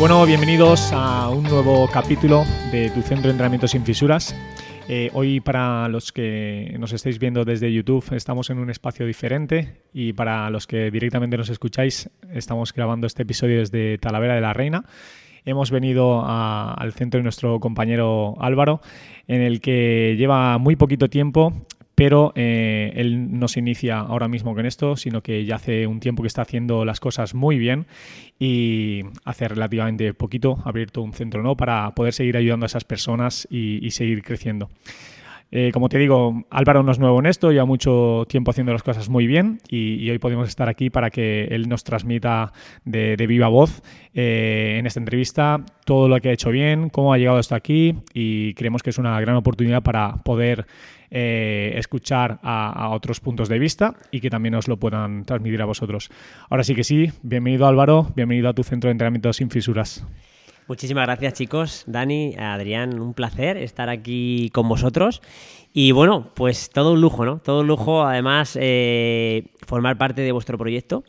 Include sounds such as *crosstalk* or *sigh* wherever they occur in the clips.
Bueno, bienvenidos a un nuevo capítulo de Tu Centro de Entrenamiento sin Fisuras. Eh, hoy para los que nos estáis viendo desde YouTube estamos en un espacio diferente y para los que directamente nos escucháis estamos grabando este episodio desde Talavera de la Reina. Hemos venido al centro de nuestro compañero Álvaro, en el que lleva muy poquito tiempo pero eh, él no se inicia ahora mismo con esto, sino que ya hace un tiempo que está haciendo las cosas muy bien y hace relativamente poquito abierto un centro ¿no? para poder seguir ayudando a esas personas y, seguir creciendo. Eh, como te digo, Álvaro no es nuevo en esto, lleva mucho tiempo haciendo las cosas muy bien y, hoy podemos estar aquí para que él nos transmita de, viva voz eh, en esta entrevista todo lo que ha hecho bien, cómo ha llegado hasta aquí y creemos que es una gran oportunidad para poder eh, escuchar a, otros puntos de vista y que también os lo puedan transmitir a vosotros. Ahora sí que sí, bienvenido Álvaro, bienvenido a tu centro de entrenamiento sin fisuras. Muchísimas gracias chicos, Dani, Adrián, un placer estar aquí con vosotros. Y bueno, pues todo un lujo, ¿no? Todo un lujo, además, eh, formar parte de vuestro proyecto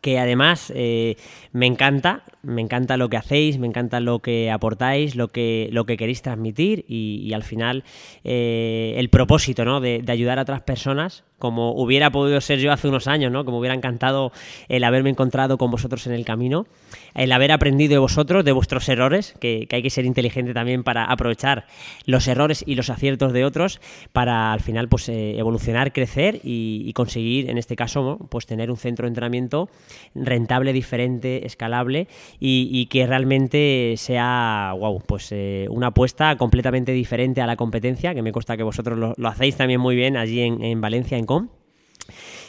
que además eh, me encanta, me encanta lo que hacéis, me encanta lo que aportáis, lo que, lo que queréis transmitir y, al final eh, el propósito ¿no? de, ayudar a otras personas, como hubiera podido ser yo hace unos años, ¿no? como hubiera encantado el haberme encontrado con vosotros en el camino, el haber aprendido de vosotros, de vuestros errores, que, hay que ser inteligente también para aprovechar los errores y los aciertos de otros para al final pues eh, evolucionar, crecer y, conseguir, en este caso, pues tener un centro de entrenamiento rentable, diferente, escalable y, que realmente sea, wow, pues eh, una apuesta completamente diferente a la competencia, que me consta que vosotros lo, hacéis también muy bien allí en, en Valencia, en Com.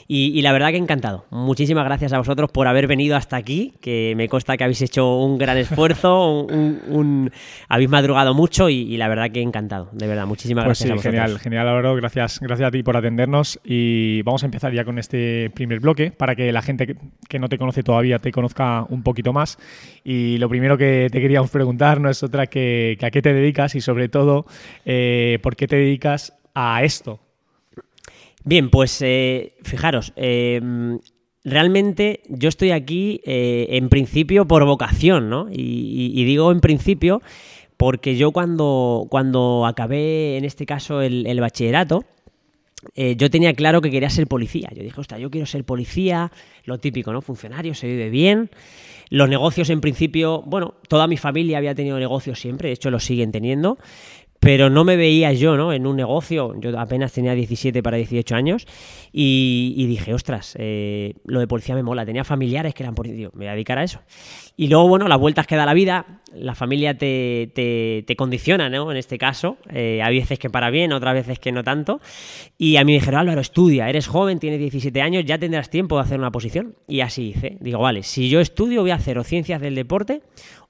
Y, la verdad que encantado. Muchísimas gracias a vosotros por haber venido hasta aquí, que me consta que habéis hecho un gran esfuerzo, *laughs* un, habéis madrugado mucho y, la verdad que encantado. De verdad, muchísimas pues gracias. Sí, genial, genial Álvaro. Gracias, gracias a ti por atendernos y vamos a empezar ya con este primer bloque para que la gente que, no te conoce todavía te conozca un poquito más. Y lo primero que te queríamos preguntar no es otra que, a qué te dedicas y sobre todo eh, por qué te dedicas a esto Bien, pues eh, fijaros, em, realmente yo estoy aquí eh, en principio por vocación, ¿no? Y, digo en principio porque yo cuando, cuando acabé, en este caso, el, bachillerato, eh, yo tenía claro que quería ser policía. Yo dije, ostras, yo quiero ser policía, lo típico, ¿no? Funcionario, se vive bien. Los negocios, en principio, bueno, toda mi familia había tenido negocios siempre, de hecho lo siguen teniendo pero no me veía yo ¿no? en un negocio, yo apenas tenía 17 para 18 años y, dije, ostras, eh, lo de policía me mola, tenía familiares que eran policías, me voy a dedicar a eso. Y luego, bueno, las vueltas que da la vida, la familia te, te, condiciona, ¿no? En este caso, eh, hay veces que para bien, otras veces que no tanto. Y a mí me dijeron, Álvaro, estudia, eres joven, tienes 17 años, ya tendrás tiempo de hacer una posición. Y así hice. Digo, vale, si yo estudio, voy a hacer o ciencias del deporte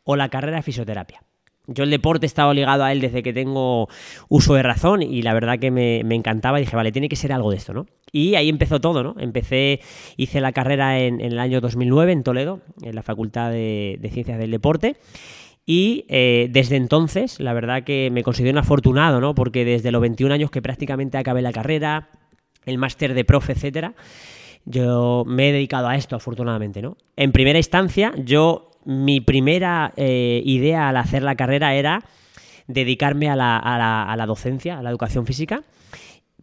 o la carrera de fisioterapia. Yo el deporte estaba ligado a él desde que tengo uso de razón y la verdad que me, encantaba. Dije, vale, tiene que ser algo de esto, ¿no? Y ahí empezó todo, ¿no? Empecé, hice la carrera en, el año 2009 en Toledo, en la Facultad de, Ciencias del Deporte. Y eh, desde entonces, la verdad que me considero un afortunado, ¿no? Porque desde los 21 años que prácticamente acabé la carrera, el máster de profe, etcétera, yo me he dedicado a esto, afortunadamente, ¿no? En primera instancia, yo mi primera eh, idea al hacer la carrera era dedicarme a la, docencia, a la educación física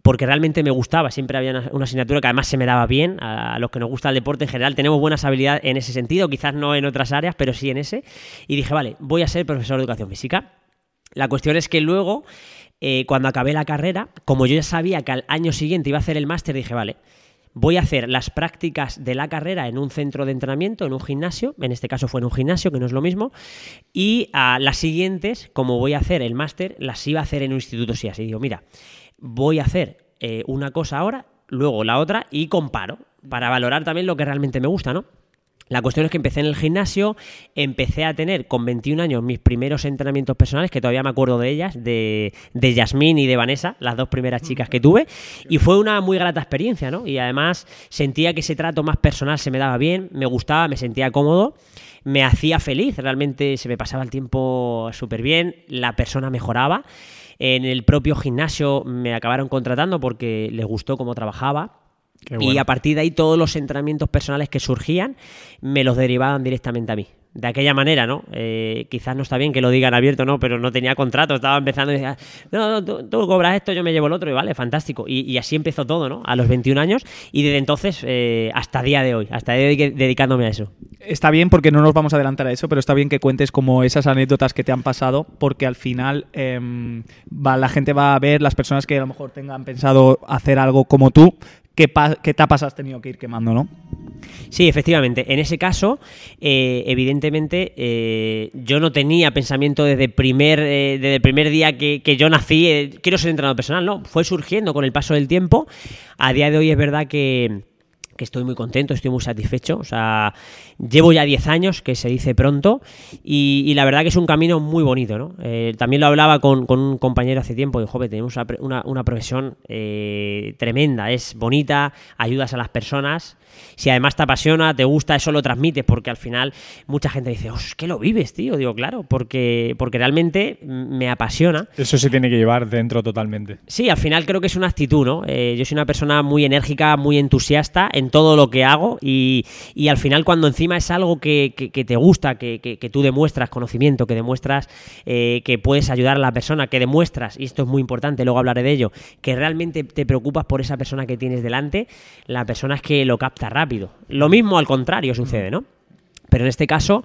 porque realmente me gustaba, siempre había una, asignatura que además se me daba bien, a, los que nos gusta el deporte en general tenemos buenas habilidades en ese sentido, quizás no en otras áreas, pero sí en ese, y dije, vale, voy a ser profesor de educación física. La cuestión es que luego, eh, cuando acabé la carrera, como yo ya sabía que al año siguiente iba a hacer el máster, dije, vale, voy a hacer las prácticas de la carrera en un centro de entrenamiento, en un gimnasio, en este caso fue en un gimnasio, que no es lo mismo, y a las siguientes, como voy a hacer el máster, las iba a hacer en un instituto sí así. Digo, mira, voy a hacer eh, una cosa ahora luego la otra y comparo para valorar también lo que realmente me gusta, ¿no? La cuestión es que empecé en el gimnasio, empecé a tener con 21 años mis primeros entrenamientos personales, que todavía me acuerdo de ellas, de, de Yasmín y de Vanessa, las dos primeras chicas que tuve, y fue una muy grata experiencia, ¿no? Y además sentía que ese trato más personal se me daba bien, me gustaba, me sentía cómodo, me hacía feliz, realmente se me pasaba el tiempo súper bien, la persona mejoraba. En el propio gimnasio me acabaron contratando porque les gustó cómo trabajaba y a partir de ahí todos los entrenamientos personales que surgían me los derivaban directamente a mí. De aquella manera, ¿no? Eh, quizás no está bien que lo digan abierto, ¿no? Pero no tenía contrato, estaba empezando y decía, no, no tú, cobras esto, yo me llevo el otro, y vale, fantástico. Y, así empezó todo, ¿no? A los 21 años y desde entonces eh, hasta día de hoy, hasta de hoy dedicándome a eso. Está bien porque no nos vamos a adelantar a eso, pero está bien que cuentes como esas anécdotas que te han pasado, porque al final em, va, la gente va a ver, las personas que a lo mejor tengan pensado hacer algo como tú, qué, qué etapas has tenido que ir quemando, ¿no? Sí, efectivamente. En ese caso, eh, evidentemente, eh, yo no tenía pensamiento desde, primer, eh, desde el primer día que, que yo nací, quiero ser entrenador personal, no. Fue surgiendo con el paso del tiempo. A día de hoy es verdad que que estoy muy contento, estoy muy satisfecho. O sea, llevo ya 10 años, que se dice pronto, y, la verdad que es un camino muy bonito, ¿no? Eh, también lo hablaba con, un compañero hace tiempo, y joven, tenemos una, profesión eh, tremenda, es bonita, ayudas a las personas. Si además te apasiona, te gusta, eso lo transmites, porque al final mucha gente dice, oh, es que lo vives, tío. Digo, claro, porque, porque realmente me apasiona. Eso se tiene que llevar dentro totalmente. Sí, al final creo que es una actitud, ¿no? Eh, yo soy una persona muy enérgica, muy entusiasta en todo lo que hago y, al final cuando encima es algo que, te gusta, que, tú demuestras conocimiento, que demuestras eh, que puedes ayudar a la persona, que demuestras, y esto es muy importante, luego hablaré de ello, que realmente te preocupas por esa persona que tienes delante, la persona es que lo capta rápido. Lo mismo al contrario sucede, ¿no? Pero en este caso,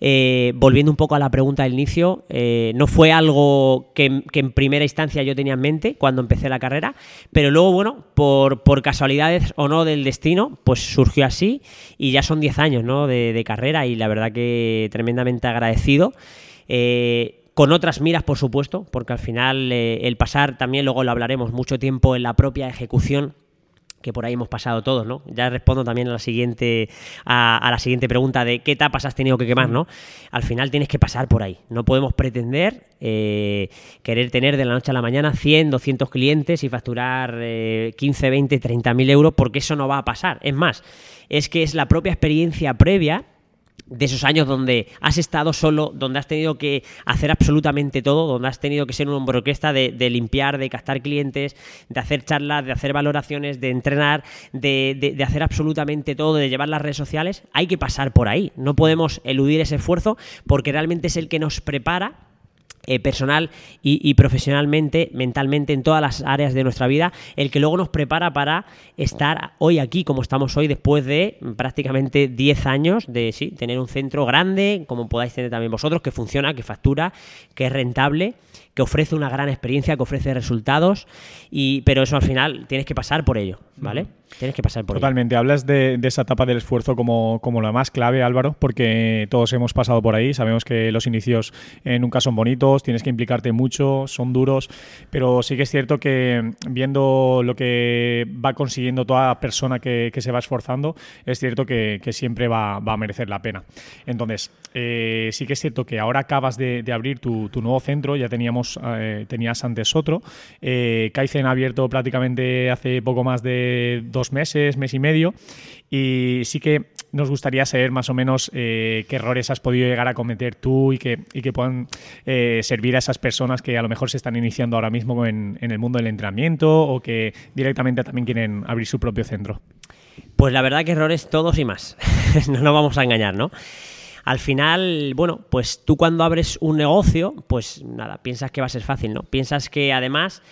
eh, volviendo un poco a la pregunta del inicio, eh, no fue algo que, en primera instancia yo tenía en mente cuando empecé la carrera, pero luego, bueno, por, casualidades o no del destino, pues surgió así y ya son 10 años ¿no? de, carrera y la verdad que tremendamente agradecido. Eh, con otras miras, por supuesto, porque al final el pasar, también luego lo hablaremos, mucho tiempo en la propia ejecución que por ahí hemos pasado todos, ¿no? Ya respondo también a la siguiente, a, la siguiente pregunta de qué etapas has tenido que quemar, ¿no? Al final tienes que pasar por ahí. No podemos pretender eh, querer tener de la noche a la mañana 100, 200 clientes y facturar 15, 20, 30 mil euros porque eso no va a pasar. Es más, es que es la propia experiencia previa de esos años donde has estado solo, donde has tenido que hacer absolutamente todo, donde has tenido que ser un hombre orquesta de, limpiar, de captar clientes, de hacer charlas, de hacer valoraciones, de entrenar, de, hacer absolutamente todo, de llevar las redes sociales, hay que pasar por ahí. No podemos eludir ese esfuerzo porque realmente es el que nos prepara eh, personal y, profesionalmente, mentalmente, en todas las áreas de nuestra vida, el que luego nos prepara para estar hoy aquí como estamos hoy después de prácticamente 10 años de sí, tener un centro grande, como podáis tener también vosotros, que funciona, que factura, que es rentable, que ofrece una gran experiencia, que ofrece resultados, y, pero eso al final tienes que pasar por ello, ¿vale? Tienes que pasar por Totalmente. Hablas de, esa etapa del esfuerzo como, como la más clave, Álvaro, porque todos hemos pasado por ahí. Sabemos que los inicios eh, nunca son bonitos, tienes que implicarte mucho, son duros, pero sí que es cierto que viendo lo que va consiguiendo toda persona que, se va esforzando, es cierto que, siempre va, a merecer la pena. Entonces, eh, sí que es cierto que ahora acabas de, abrir tu, nuevo centro, ya teníamos, tenías antes otro. Kaizen ha abierto prácticamente hace poco más de dos meses, mes y medio, y sí que nos gustaría saber más o menos eh, qué errores has podido llegar a cometer tú y que, y que puedan eh, servir a esas personas que a lo mejor se están iniciando ahora mismo en, el mundo del entrenamiento o que directamente también quieren abrir su propio centro. Pues la verdad que errores todos y más. *laughs* no nos vamos a engañar, ¿no? Al final, bueno, pues tú cuando abres un negocio, pues nada, piensas que va a ser fácil, ¿no? Piensas que además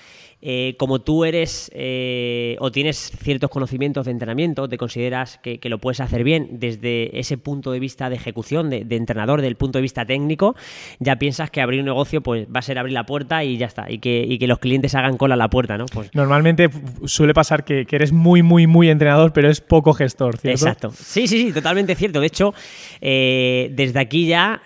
eh, como tú eres eh, o tienes ciertos conocimientos de entrenamiento, te consideras que, lo puedes hacer bien desde ese punto de vista de ejecución, de, entrenador, del punto de vista técnico, ya piensas que abrir un negocio pues va a ser abrir la puerta y ya está, y que, los clientes hagan cola a la puerta, ¿no? Pues Normalmente suele pasar que, eres muy, muy, muy entrenador, pero es poco gestor, ¿cierto? Exacto. Sí, sí, sí, totalmente cierto. De hecho, eh, desde aquí ya,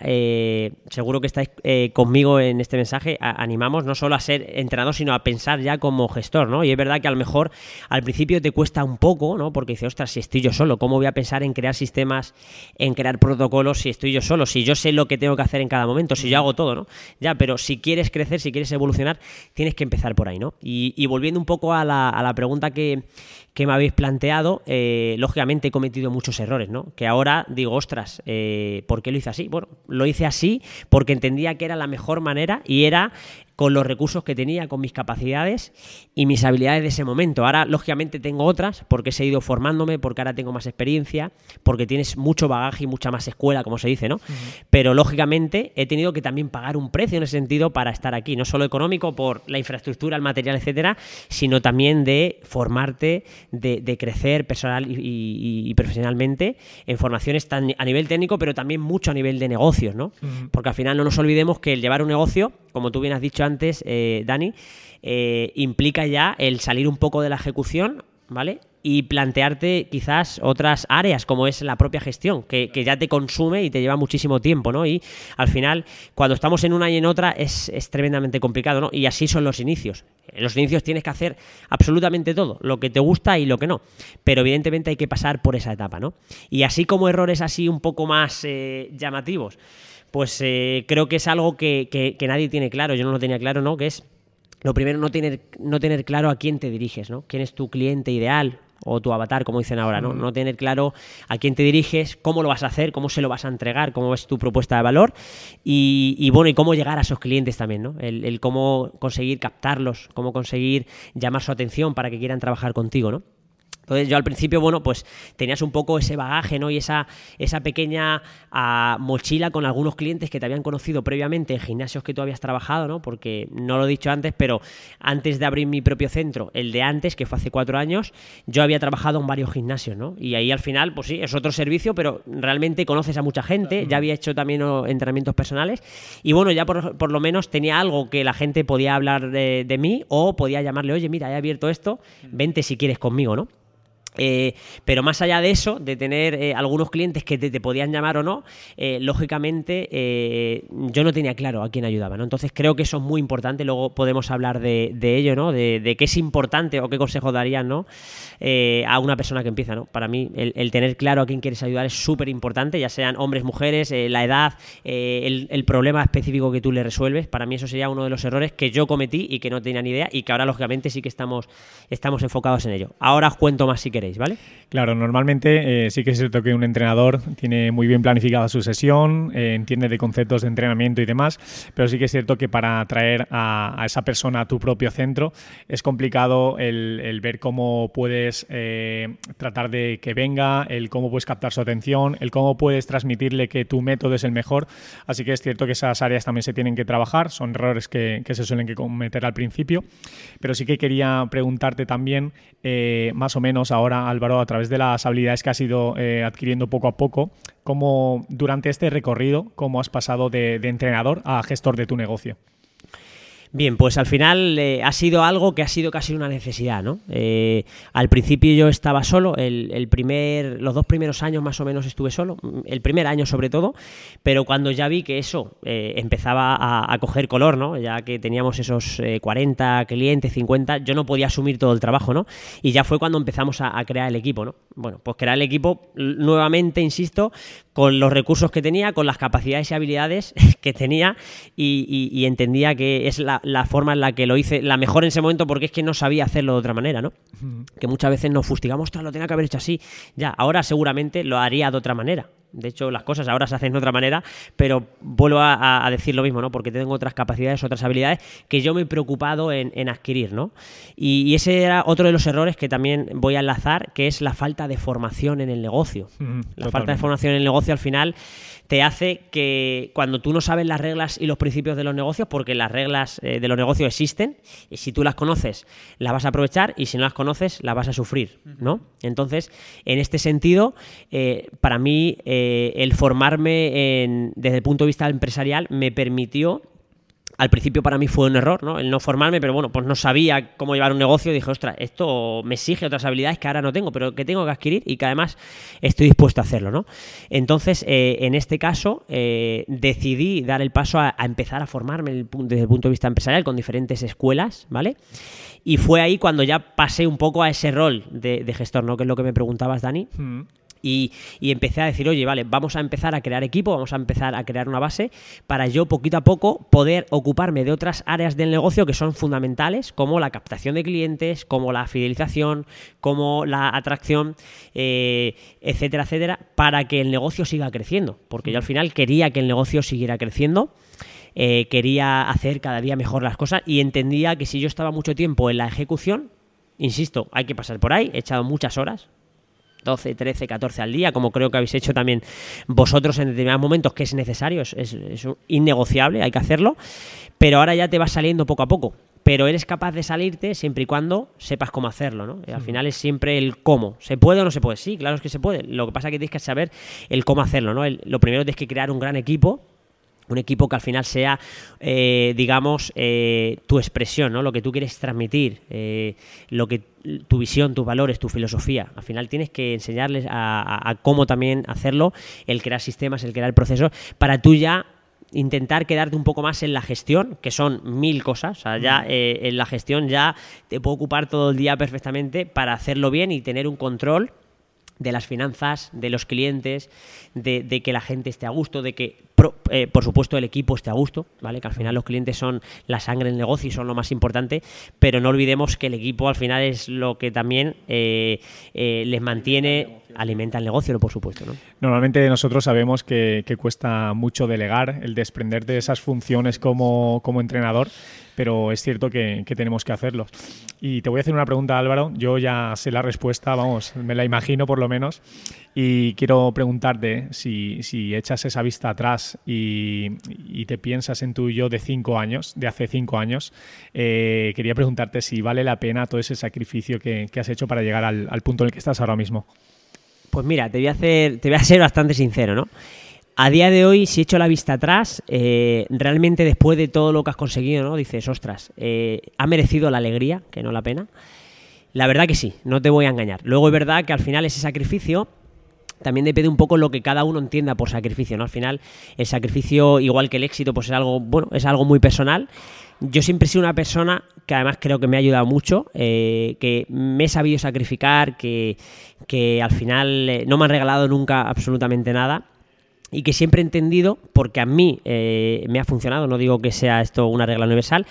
seguro que estáis conmigo en este mensaje, animamos no solo a ser entrenador, sino a pensar ya como gestor, ¿no? Y es verdad que a lo mejor al principio te cuesta un poco, ¿no? Porque dices, ostras, si estoy yo solo, ¿cómo voy a pensar en crear sistemas, en crear protocolos si estoy yo solo? Si yo sé lo que tengo que hacer en cada momento, si yo hago todo, ¿no? Ya, pero si quieres crecer, si quieres evolucionar, tienes que empezar por ahí, ¿no? Y, volviendo un poco a la, a la pregunta que, que me habéis planteado, eh, lógicamente he cometido muchos errores, ¿no? Que ahora digo, ostras, eh, ¿por qué lo hice así? Bueno, lo hice así porque entendía que era la mejor manera y era con los recursos que tenía, con mis capacidades y mis habilidades de ese momento. Ahora, lógicamente, tengo otras porque he seguido formándome, porque ahora tengo más experiencia, porque tienes mucho bagaje y mucha más escuela, como se dice, ¿no? Pero, lógicamente, he tenido que también pagar un precio en ese sentido para estar aquí, no solo económico por la infraestructura, el material, etcétera, sino también de formarte, de, crecer personal y, profesionalmente en formaciones tan a nivel técnico, pero también mucho a nivel de negocios, ¿no? Porque al final no nos olvidemos que el llevar un negocio, como tú bien has dicho antes, eh, Dani, eh, implica ya el salir un poco de la ejecución, ¿vale? Y plantearte quizás otras áreas, como es la propia gestión, que, ya te consume y te lleva muchísimo tiempo, ¿no? Y al final, cuando estamos en una y en otra, es, es tremendamente complicado, ¿no? Y así son los inicios. En los inicios tienes que hacer absolutamente todo, lo que te gusta y lo que no. Pero evidentemente hay que pasar por esa etapa, ¿no? Y así como errores así un poco más eh, llamativos pues eh, creo que es algo que, nadie tiene claro, yo no lo tenía claro, ¿no? Que es, lo primero, no tener, no tener claro a quién te diriges, ¿no? ¿Quién es tu cliente ideal? o tu avatar, como dicen ahora, ¿no? No tener claro a quién te diriges, cómo lo vas a hacer, cómo se lo vas a entregar, cómo es tu propuesta de valor y, bueno, y cómo llegar a esos clientes también, ¿no? el, cómo conseguir captarlos, cómo conseguir llamar su atención para que quieran trabajar contigo, ¿no? Entonces yo al principio, bueno, pues tenías un poco ese bagaje, ¿no? Y esa, esa pequeña ah, mochila con algunos clientes que te habían conocido previamente en gimnasios que tú habías trabajado, ¿no? Porque no lo he dicho antes, pero antes de abrir mi propio centro, el de antes, que fue hace cuatro años, yo había trabajado en varios gimnasios, ¿no? Y ahí al final, pues sí, es otro servicio, pero realmente conoces a mucha gente, ya había hecho también entrenamientos personales y bueno, ya por, por lo menos tenía algo que la gente podía hablar de, de mí o podía llamarle, oye, mira, he abierto esto, vente si quieres conmigo, ¿no? Eh, pero más allá de eso, de tener eh, algunos clientes que te, podían llamar o no, eh, lógicamente yo no tenía claro a quién ayudaba. ¿no? Entonces creo que eso es muy importante. Luego podemos hablar de, ello, ¿no? De, qué es importante o qué consejos darían ¿no? a una persona que empieza. ¿no? Para mí, el, tener claro a quién quieres ayudar es súper importante, ya sean hombres, mujeres, la edad, el, problema específico que tú le resuelves. Para mí, eso sería uno de los errores que yo cometí y que no tenía ni idea y que ahora, lógicamente, sí que estamos, estamos enfocados en ello. Ahora os cuento más si queréis. ¿Vale? Claro, normalmente eh, sí que es cierto que un entrenador tiene muy bien planificada su sesión, eh, entiende de conceptos de entrenamiento y demás, pero sí que es cierto que para atraer a, esa persona a tu propio centro es complicado el, ver cómo puedes eh, tratar de que venga, el cómo puedes captar su atención, el cómo puedes transmitirle que tu método es el mejor. Así que es cierto que esas áreas también se tienen que trabajar, son errores que, se suelen cometer al principio, pero sí que quería preguntarte también, más o menos ahora, Álvaro, a través de las habilidades que has ido eh, adquiriendo poco a poco, cómo durante este recorrido, cómo has pasado de entrenador a gestor de tu negocio. Bien, pues al final eh, ha sido algo que ha sido casi una necesidad, ¿no? Eh, al principio yo estaba solo, el, primer, los dos primeros años más o menos estuve solo, el primer año sobre todo, pero cuando ya vi que eso eh, empezaba a, coger color, ¿no? Ya que teníamos esos 40 clientes, 50, yo no podía asumir todo el trabajo, ¿no? Y ya fue cuando empezamos a, crear el equipo, ¿no? Bueno, pues crear el equipo, nuevamente, insisto, con los recursos que tenía, con las capacidades y habilidades *laughs* que tenía y entendía que es la la, forma en la que lo hice, la mejor en ese momento, porque es que no sabía hacerlo de otra manera, ¿no? Que muchas veces nos fustigamos, lo tenía que haber hecho así. Ya, ahora seguramente lo haría de otra manera. De hecho, las cosas ahora se hacen de otra manera, pero vuelvo a, decir lo mismo, ¿no? Porque tengo otras capacidades, otras habilidades que yo me he preocupado en, adquirir, ¿no? Y, ese era otro de los errores que también voy a enlazar, que es la falta de formación en el negocio. la falta de formación en el negocio al final te hace que cuando tú no sabes las reglas y los principios de los negocios, porque las reglas eh, de los negocios existen, y si tú las conoces, las vas a aprovechar, y si no las conoces, las vas a sufrir, ¿no? Entonces, en este sentido, eh, para mí, eh, el formarme desde el punto de vista empresarial me permitió al principio para mí fue un error, ¿no? El no formarme, pero bueno, pues no sabía cómo llevar un negocio. Dije, ostras, esto me exige otras habilidades que ahora no tengo, pero que tengo que adquirir y que además estoy dispuesto a hacerlo, ¿no? Entonces, eh, en este caso, eh, decidí dar el paso a, empezar a formarme desde el punto de vista empresarial con diferentes escuelas, ¿vale? Y fue ahí cuando ya pasé un poco a ese rol de, gestor, ¿no? Que es lo que me preguntabas, Dani. Mm. Y, empecé a decir, oye, vale, vamos a empezar a crear equipo, vamos a empezar a crear una base para yo poquito a poco poder ocuparme de otras áreas del negocio que son fundamentales, como la captación de clientes, como la fidelización, como la atracción, eh, etcétera, etcétera, para que el negocio siga creciendo. Porque yo al final quería que el negocio siguiera creciendo. Eh, quería hacer cada día mejor las cosas y entendía que si yo estaba mucho tiempo en la ejecución, insisto, hay que pasar por ahí, he echado muchas horas, 12, 13, 14 al día, como creo que habéis hecho también vosotros en determinados momentos, que es necesario, es, innegociable, hay que hacerlo, pero ahora ya te va saliendo poco a poco. Pero eres capaz de salirte siempre y cuando sepas cómo hacerlo, ¿no? al final es siempre el cómo. ¿Se puede o no se puede? Sí, claro es que se puede. Lo que pasa es que tienes que saber el cómo hacerlo, ¿no? lo primero tienes que crear un gran equipo, un equipo que al final sea, eh, digamos, eh, tu expresión, ¿no? Lo que tú quieres transmitir, eh, lo que tu visión, tus valores, tu filosofía. Al final tienes que enseñarles a, cómo también hacerlo, el crear sistemas, el crear procesos, para tú ya intentar quedarte un poco más en la gestión, que son mil cosas. O sea, ya en la gestión ya te puedo ocupar todo el día perfectamente para hacerlo bien y tener un control de las finanzas, de los clientes, de, que la gente esté a gusto, de que, eh, por supuesto, el equipo esté a gusto, ¿vale? Que al final los clientes son la sangre del negocio y son lo más importante, pero no olvidemos que el equipo al final es lo que también eh, eh, les mantiene, alimenta el negocio, por supuesto, ¿no? Normalmente nosotros sabemos que, cuesta mucho delegar, el desprender de esas funciones como, como entrenador, pero es cierto que, tenemos que hacerlo. Y te voy a hacer una pregunta, Álvaro. Yo ya sé la respuesta, vamos, me la imagino por lo menos. Y quiero preguntarte si, echas esa vista atrás y, te piensas en tu yo de cinco años, de hace cinco años, eh, quería preguntarte si vale la pena todo ese sacrificio que, has hecho para llegar al, punto en el que estás ahora mismo. Pues mira, te voy a hacer, te voy a ser bastante sincero, ¿no? A día de hoy, si echo la vista atrás, eh, realmente después de todo lo que has conseguido, ¿no? Dices, ostras, eh, ¿ha merecido la alegría, que no la pena? La verdad que sí, no te voy a engañar. Luego es verdad que al final ese sacrificio también depende un poco lo que cada uno entienda por sacrificio, ¿no? Al final, el sacrificio, igual que el éxito, pues es algo, bueno, es algo muy personal. Yo siempre he sido una persona que además creo que me ha ayudado mucho, eh, que me he sabido sacrificar, que, que al final no me han regalado nunca absolutamente nada y que siempre he entendido, porque a mí eh, me ha funcionado, no digo que sea esto una regla universal,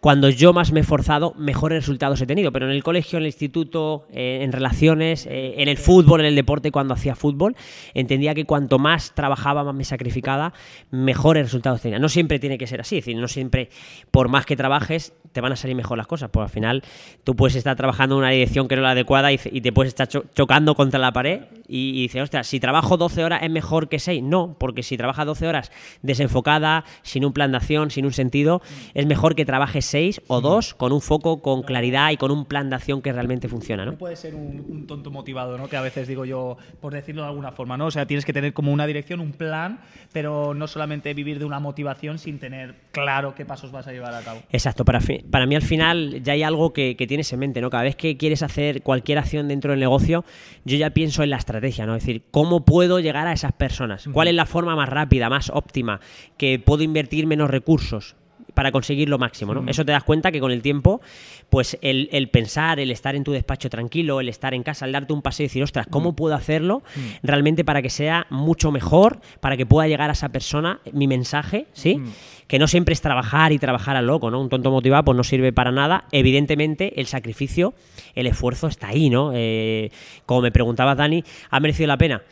cuando yo más me he forzado, mejores resultados he tenido. Pero en el colegio, en el instituto, eh, en relaciones, eh, en el fútbol, en el deporte, cuando hacía fútbol, entendía que cuanto más trabajaba, más me sacrificaba, mejores resultados tenía. No siempre tiene que ser así, es decir, no siempre, por más que trabajes, te van a salir mejor las cosas. Porque al final tú puedes estar trabajando en una dirección que no es la adecuada y, te puedes estar chocando contra la pared y, y dices, ostras, si trabajo 12 horas es mejor que 6. No, porque si trabajas 12 horas desenfocada, sin un plan de acción, sin un sentido, es mejor que trabajes seis o dos con un foco, con claridad y con un plan de acción que realmente funciona, ¿no? puede ser un, tonto motivado, ¿no? Que a veces digo yo, por decirlo de alguna forma, ¿no? O sea, tienes que tener como una dirección, un plan, pero no solamente vivir de una motivación sin tener claro qué pasos vas a llevar a cabo. Exacto, para, para mí al final ya hay algo que, tienes en mente, ¿no? Cada vez que quieres hacer cualquier acción dentro del negocio, yo ya pienso en la estrategia, ¿no? Es decir, ¿cómo puedo llegar a esas personas? ¿Cuál es la forma más rápida, más óptima, que puedo invertir menos recursos? Para conseguir lo máximo, ¿no? Eso te das cuenta que con el tiempo, pues el, pensar, el estar en tu despacho tranquilo, el estar en casa, el darte un paseo y decir, ostras, ¿cómo puedo hacerlo realmente para que sea mucho mejor, para que pueda llegar a esa persona mi mensaje, ¿sí? Que no siempre es trabajar y trabajar al loco, ¿no? Un tonto motivado pues no sirve para nada. Evidentemente, el sacrificio, el esfuerzo está ahí, ¿no? Eh, como me preguntaba Dani, ¿ha merecido la pena?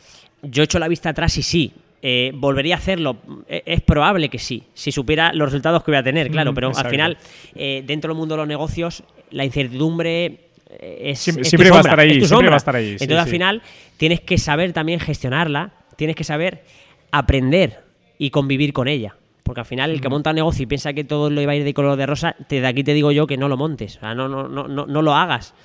Yo he hecho la vista atrás y sí, eh, ¿Volvería a hacerlo? E, es probable que sí, si supiera los resultados que voy a tener, claro, pero al final, eh, dentro del mundo de los negocios, la incertidumbre eh, es. Siempre, va, a estar ahí, siempre va a estar ahí. Entonces, al final, tienes que saber también gestionarla, tienes que saber aprender y convivir con ella Porque al final el que monta un negocio y piensa que todo lo iba a ir de color de rosa, desde aquí te digo yo que no lo montes, o sea, no, no, no, no, no lo hagas.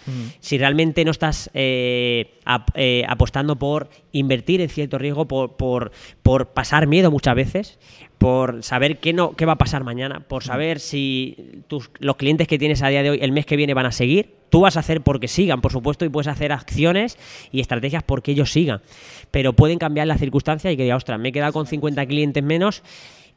Si realmente no estás eh, ap- eh, apostando por invertir en cierto riesgo, por, por, por pasar miedo muchas veces, por saber qué, no, qué va a pasar mañana, por saber si tus, los clientes que tienes a día de hoy, el mes que viene van a seguir. Tú vas a hacer porque sigan, por supuesto, y puedes hacer acciones y estrategias porque ellos sigan. Pero pueden cambiar las circunstancias y que diga, ostras, me he quedado con 50 clientes menos.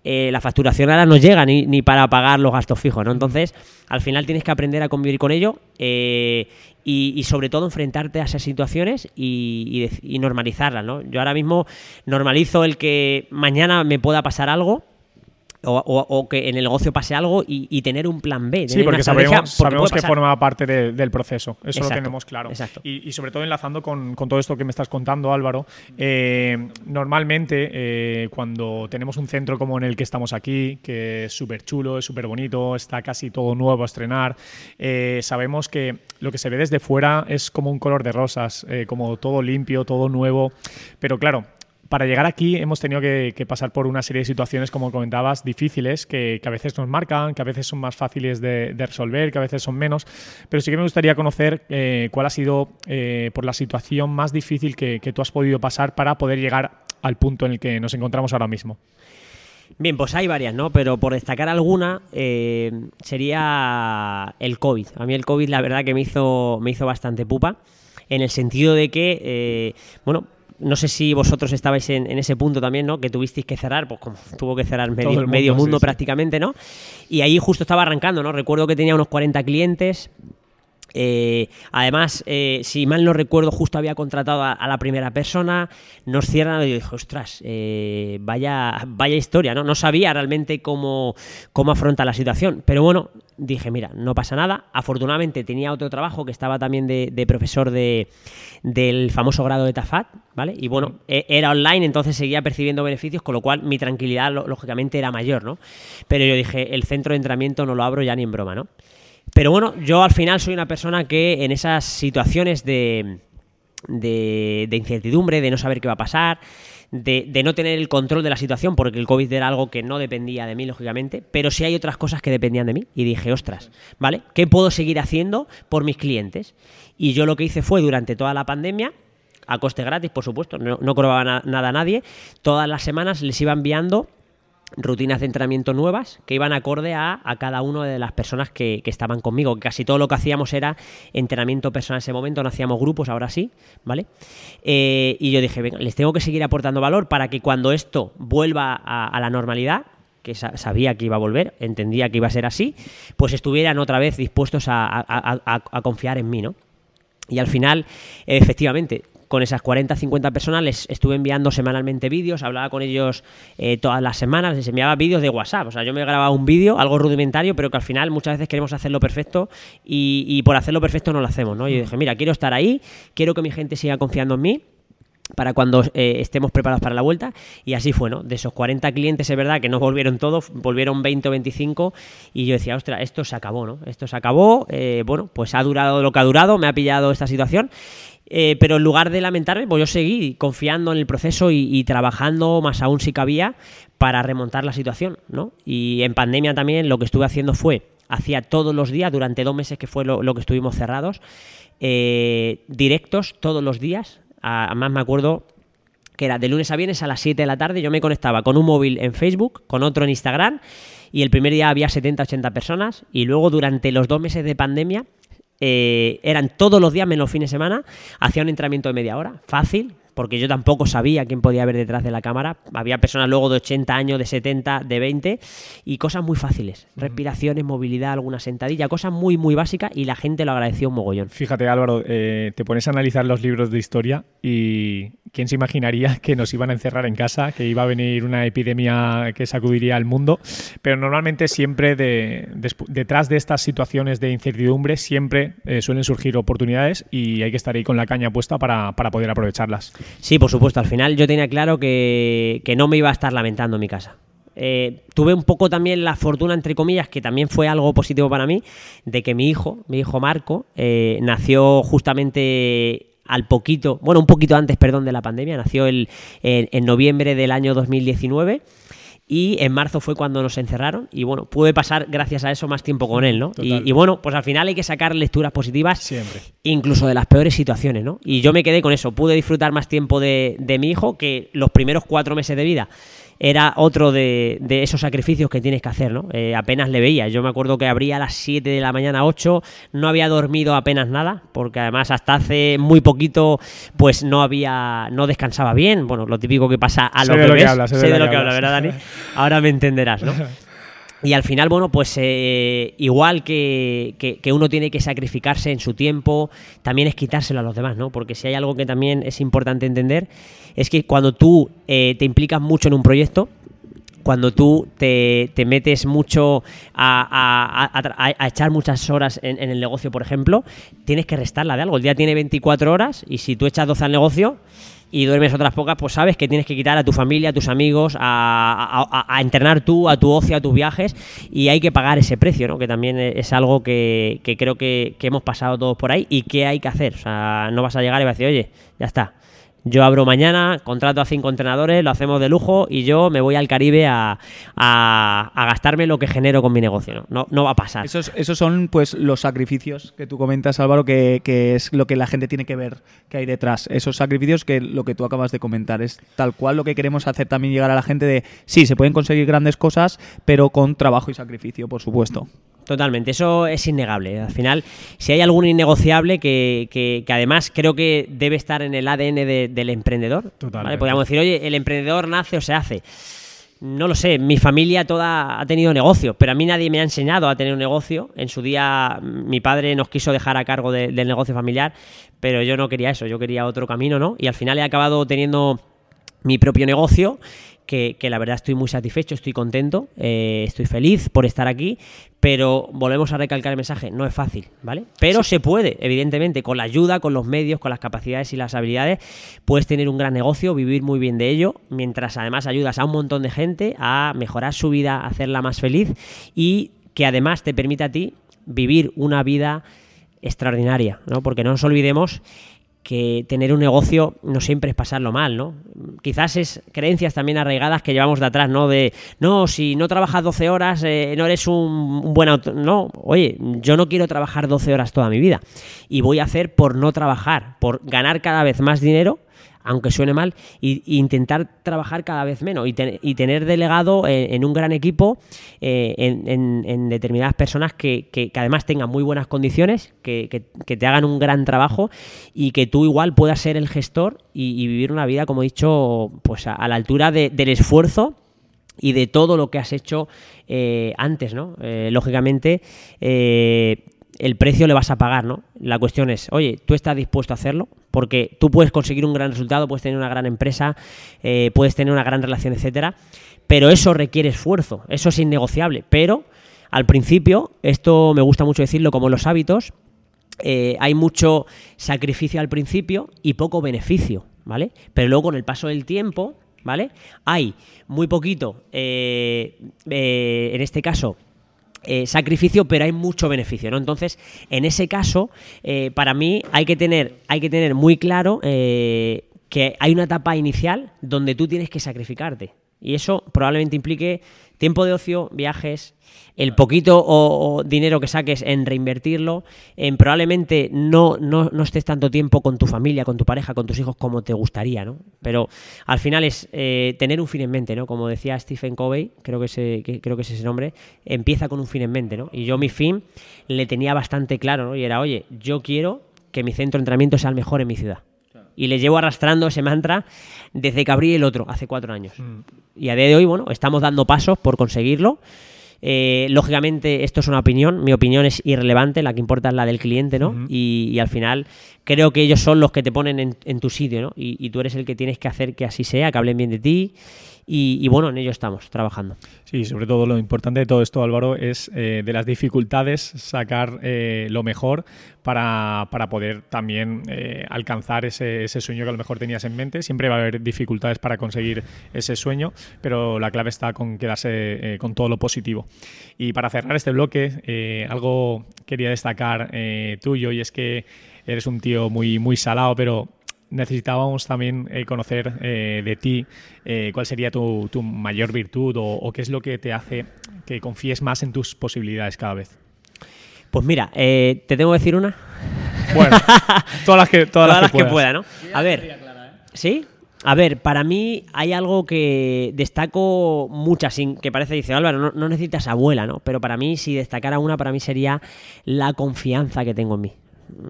Eh, la facturación ahora no llega ni, ni para pagar los gastos fijos, ¿no? Entonces, al final tienes que aprender a convivir con ello eh, y, y sobre todo enfrentarte a esas situaciones y, y normalizarlas, ¿no? Yo ahora mismo normalizo el que mañana me pueda pasar algo o, o- o que en el negocio pase algo y, y tener un plan B. Sí, porque sabemos, porque sabemos que forma parte de- del proceso. Eso Exacto, lo tenemos claro. exacto. Y, y sobre todo enlazando con, con todo esto que me estás contando, Álvaro, eh, normalmente eh, cuando tenemos un centro como en el que estamos aquí, que es súper chulo, es súper bonito, está casi todo nuevo a estrenar, eh, sabemos que lo que se ve desde fuera es como un color de rosas, como todo limpio, todo nuevo. Pero claro, para llegar aquí hemos tenido que, pasar por una serie de situaciones, como comentabas, difíciles, que, a veces nos marcan, que a veces son más fáciles de, resolver, que a veces son menos. Pero sí que me gustaría conocer eh, cuál ha sido, eh, por la situación más difícil que, tú has podido pasar para poder llegar al punto en el que nos encontramos ahora mismo. Bien, pues hay varias, ¿no? Pero por destacar alguna, eh, sería el COVID. A mí el COVID, la verdad, que me hizo, me hizo bastante pupa, en el sentido de que, bueno, no sé si vosotros estabais en, en ese punto también, ¿no? Que tuvisteis que cerrar, pues como *laughs* tuvo que cerrar medio, mundo, medio sí, mundo sí. prácticamente, ¿no? Y ahí justo estaba arrancando, ¿no? Recuerdo que tenía unos 40 clientes. Eh, además, eh, si mal no recuerdo, justo había contratado a, a la primera persona, nos cierran y yo dije, ostras, eh, vaya, vaya historia, ¿no? No sabía realmente cómo, cómo afrontar la situación. Pero bueno, dije, mira, no pasa nada. Afortunadamente tenía otro trabajo que estaba también de, de profesor de, del famoso grado de Tafat, ¿vale? Y bueno, e- era online, entonces seguía percibiendo beneficios, con lo cual mi tranquilidad, lógicamente, era mayor, ¿no? Pero yo dije, el centro de entrenamiento no lo abro ya ni en broma, ¿no? Pero bueno, yo al final soy una persona que en esas situaciones de, de, de incertidumbre, de no saber qué va a pasar, de, de no tener el control de la situación, porque el COVID era algo que no dependía de mí, lógicamente, pero sí hay otras cosas que dependían de mí. Y dije, ostras, ¿vale? ¿Qué puedo seguir haciendo por mis clientes? Y yo lo que hice fue durante toda la pandemia, a coste gratis, por supuesto, no, no cobraba na- nada a nadie, todas las semanas les iba enviando rutinas de entrenamiento nuevas que iban acorde a, a cada una de las personas que, que estaban conmigo. Casi todo lo que hacíamos era entrenamiento personal en ese momento, no hacíamos grupos, ahora sí, ¿vale? Eh, y yo dije, venga, les tengo que seguir aportando valor para que cuando esto vuelva a, la normalidad, que sa- sabía que iba a volver, entendía que iba a ser así, pues estuvieran otra vez dispuestos a- a- a confiar en mí, ¿no? Y al final, efectivamente, con esas 40, 50 personas les estuve enviando semanalmente vídeos, hablaba con ellos eh, todas las semanas, les enviaba vídeos de WhatsApp. O sea, yo me grababa un vídeo, algo rudimentario, pero que al final muchas veces queremos hacerlo perfecto y, y por hacerlo perfecto no lo hacemos, ¿no? Y yo dije, mira, quiero estar ahí, quiero que mi gente siga confiando en mí para cuando eh, estemos preparados para la vuelta. Y así fue, ¿no? De esos 40 clientes, es verdad que no volvieron todos, volvieron 20 o 25. Y yo decía, ostras, esto se acabó, ¿no? Esto se acabó. eh, bueno, pues ha durado lo que ha durado, me ha pillado esta situación. Eh, pero en lugar de lamentarme, pues yo seguí confiando en el proceso y, y trabajando más aún si cabía para remontar la situación, ¿no? Y en pandemia también lo que estuve haciendo fue, hacía todos los días, durante dos meses que fue lo, lo que estuvimos cerrados, eh, directos todos los días. Además me acuerdo que era de lunes a viernes a las 7 de la tarde, yo me conectaba con un móvil en Facebook, con otro en Instagram, y el primer día había 70, 80 personas, y luego durante los dos meses de pandemia, eh, eran todos los días menos fines de semana, hacía un entrenamiento de media hora, fácil, porque yo tampoco sabía quién podía haber detrás de la cámara. Había personas luego de 80 años, de 70, de 20 y cosas muy fáciles. Respiraciones, movilidad, alguna sentadilla, cosas muy, muy básicas y la gente lo agradeció un mogollón. Fíjate, Álvaro, eh, te pones a analizar los libros de historia y quién se imaginaría que nos iban a encerrar en casa, que iba a venir una epidemia que sacudiría al mundo. Pero normalmente siempre de- despu- detrás de estas situaciones de incertidumbre siempre eh, suelen surgir oportunidades y hay que estar ahí con la caña puesta para, para poder aprovecharlas. Sí, por supuesto. Al final yo tenía claro que, que no me iba a estar lamentando en mi casa. Eh, tuve un poco también la fortuna, entre comillas, que también fue algo positivo para mí, de que mi hijo, mi hijo Marco, eh, nació justamente al poquito, bueno, un poquito antes, perdón, de la pandemia, nació el, en, en noviembre del año 2019. Y en marzo fue cuando nos encerraron y bueno, pude pasar gracias a eso más tiempo con él, ¿no? Y, bueno, pues al final hay que sacar lecturas positivas Siempre. incluso de las peores situaciones, ¿no? Y yo me quedé con eso, pude disfrutar más tiempo de, de mi hijo que los primeros cuatro meses de vida. Era otro de, de esos sacrificios que tienes que hacer, ¿no? Eh, apenas le veía. Yo me acuerdo que abría a las 7 de la mañana, 8, no había dormido apenas nada, porque además hasta hace muy poquito, pues no había, no descansaba bien. Bueno, lo típico que pasa a Sé los de lo que hablas, sé de lo que que hablas. ¿verdad, Dani? *laughs* Ahora me entenderás, ¿no? Y al final, bueno, pues eh, igual que, que- que uno tiene que sacrificarse en su tiempo, también es quitárselo a los demás, ¿no? Porque si hay algo que también es importante entender, es que cuando tú eh, te implicas mucho en un proyecto, cuando tú te, te metes mucho a, a- echar muchas horas en, el negocio, por ejemplo, tienes que restarla de algo. El día tiene 24 horas y si tú echas 12 al negocio y duermes otras pocas, pues sabes que tienes que quitar a tu familia, a tus amigos, a, a- a- entrenar tú, a tu ocio, a tus viajes y hay que pagar ese precio, ¿no? Que también es algo que, que creo que, que hemos pasado todos por ahí y que hay que hacer. O sea, no vas a llegar y vas a decir, oye, ya está. Yo abro mañana, contrato a cinco entrenadores, lo hacemos de lujo y yo me voy al Caribe a, gastarme lo que genero con mi negocio. No, no, no va a pasar. Esos, esos son pues los sacrificios que tú comentas, Álvaro, que, que es lo que la gente tiene que ver que hay detrás. Esos sacrificios que lo que tú acabas de comentar es tal cual lo que queremos hacer también llegar a la gente de sí, se pueden conseguir grandes cosas, pero con trabajo y sacrificio, por supuesto. Totalmente, eso es innegable. Al final, si hay algún innegociable que, que- que además creo que debe estar en el ADN de- del emprendedor, ¿vale? Podríamos decir, oye, el emprendedor nace o se hace. No lo sé, mi familia toda ha tenido negocios, pero a mí nadie me ha enseñado a tener un negocio. En su día mi padre nos quiso dejar a cargo de- del negocio familiar, pero yo no quería eso, yo quería otro camino, ¿no? Y al final he acabado teniendo mi propio negocio, que, que la verdad estoy muy satisfecho, estoy contento, eh, estoy feliz por estar aquí, pero volvemos a recalcar el mensaje, no es fácil, ¿vale? Pero se puede, evidentemente, con la ayuda, con los medios, con las capacidades y las habilidades, puedes tener un gran negocio, vivir muy bien de ello, mientras además ayudas a un montón de gente a mejorar su vida, a hacerla más feliz y que además te permite a ti vivir una vida extraordinaria, ¿no? Porque no nos olvidemos que tener un negocio no siempre es pasarlo mal, ¿no? Quizás es creencias también arraigadas que llevamos de atrás, ¿no? De, no, si no trabajas 12 horas, eh, no eres un, un buen auto... No, oye, yo no quiero trabajar 12 horas toda mi vida. Y voy a hacer por no trabajar, por ganar cada vez más dinero aunque suene mal, y intentar trabajar cada vez menos y, y tener delegado en, un gran equipo eh, en, en- determinadas personas que, que- además tengan muy buenas condiciones, que, que- te hagan un gran trabajo y que tú igual puedas ser el gestor y, vivir una vida, como he dicho, pues a, la altura de- del esfuerzo y de todo lo que has hecho eh, antes, ¿no? Eh, lógicamente, el precio le vas a pagar, ¿no? La cuestión es, oye, ¿tú estás dispuesto a hacerlo? Porque tú puedes conseguir un gran resultado, puedes tener una gran empresa, eh, puedes tener una gran relación, etcétera, pero eso requiere esfuerzo, eso es innegociable. Pero al principio, esto me gusta mucho decirlo como los hábitos, eh, hay mucho sacrificio al principio y poco beneficio, ¿vale? Pero luego con el paso del tiempo, ¿vale? Hay muy poquito, eh, en este caso, eh, sacrificio, pero hay mucho beneficio, ¿no? Entonces, en ese caso, eh, para mí hay que tener, hay que tener muy claro eh, que hay una etapa inicial donde tú tienes que sacrificarte. Y eso probablemente implique tiempo de ocio, viajes, el poquito o, o dinero que saques en reinvertirlo, en probablemente no, no, no estés tanto tiempo con tu familia, con tu pareja, con tus hijos como te gustaría, ¿no? Pero al final es eh, tener un fin en mente, ¿no? Como decía Stephen Covey, creo que, ese, que- creo que es ese nombre, empieza con un fin en mente, ¿no? Y yo mi fin le tenía bastante claro, ¿no? Y era, oye, yo quiero que mi centro de entrenamiento sea el mejor en mi ciudad. Y le llevo arrastrando ese mantra desde que abrí el otro, hace cuatro años. Y a día de hoy, bueno, estamos dando pasos por conseguirlo. Eh, lógicamente, esto es una opinión. Mi opinión es irrelevante, la que importa es la del cliente, ¿no? y, y al final, creo que ellos son los que te ponen en, en tu sitio, ¿no? Y, y tú eres el que tienes que hacer que así sea, que hablen bien de ti. Y, bueno, en ello estamos trabajando. Sí, sobre todo lo importante de todo esto, Álvaro, es eh, de las dificultades sacar eh, lo mejor para, para poder también eh, alcanzar ese, ese sueño que a lo mejor tenías en mente. Siempre va a haber dificultades para conseguir ese sueño, pero la clave está con quedarse con todo lo positivo. Y para cerrar este bloque, algo quería destacar tuyo y es que eres un tío muy, muy salado, pero necesitábamos también eh, conocer eh, de ti eh, cuál sería tu, tu mayor virtud o, o qué es lo que te hace que confíes más en tus posibilidades cada vez. Pues mira, eh, ¿te tengo que decir una? Bueno, *laughs* todas las que, todas Todas las que pueda, ¿no? A ver. ¿Sí? A ver, para mí hay algo que destaco muchas, sin que parece, dice Álvaro, no, no necesitas abuela, ¿no? Pero para mí, si destacara una, para mí sería la confianza que tengo en mí.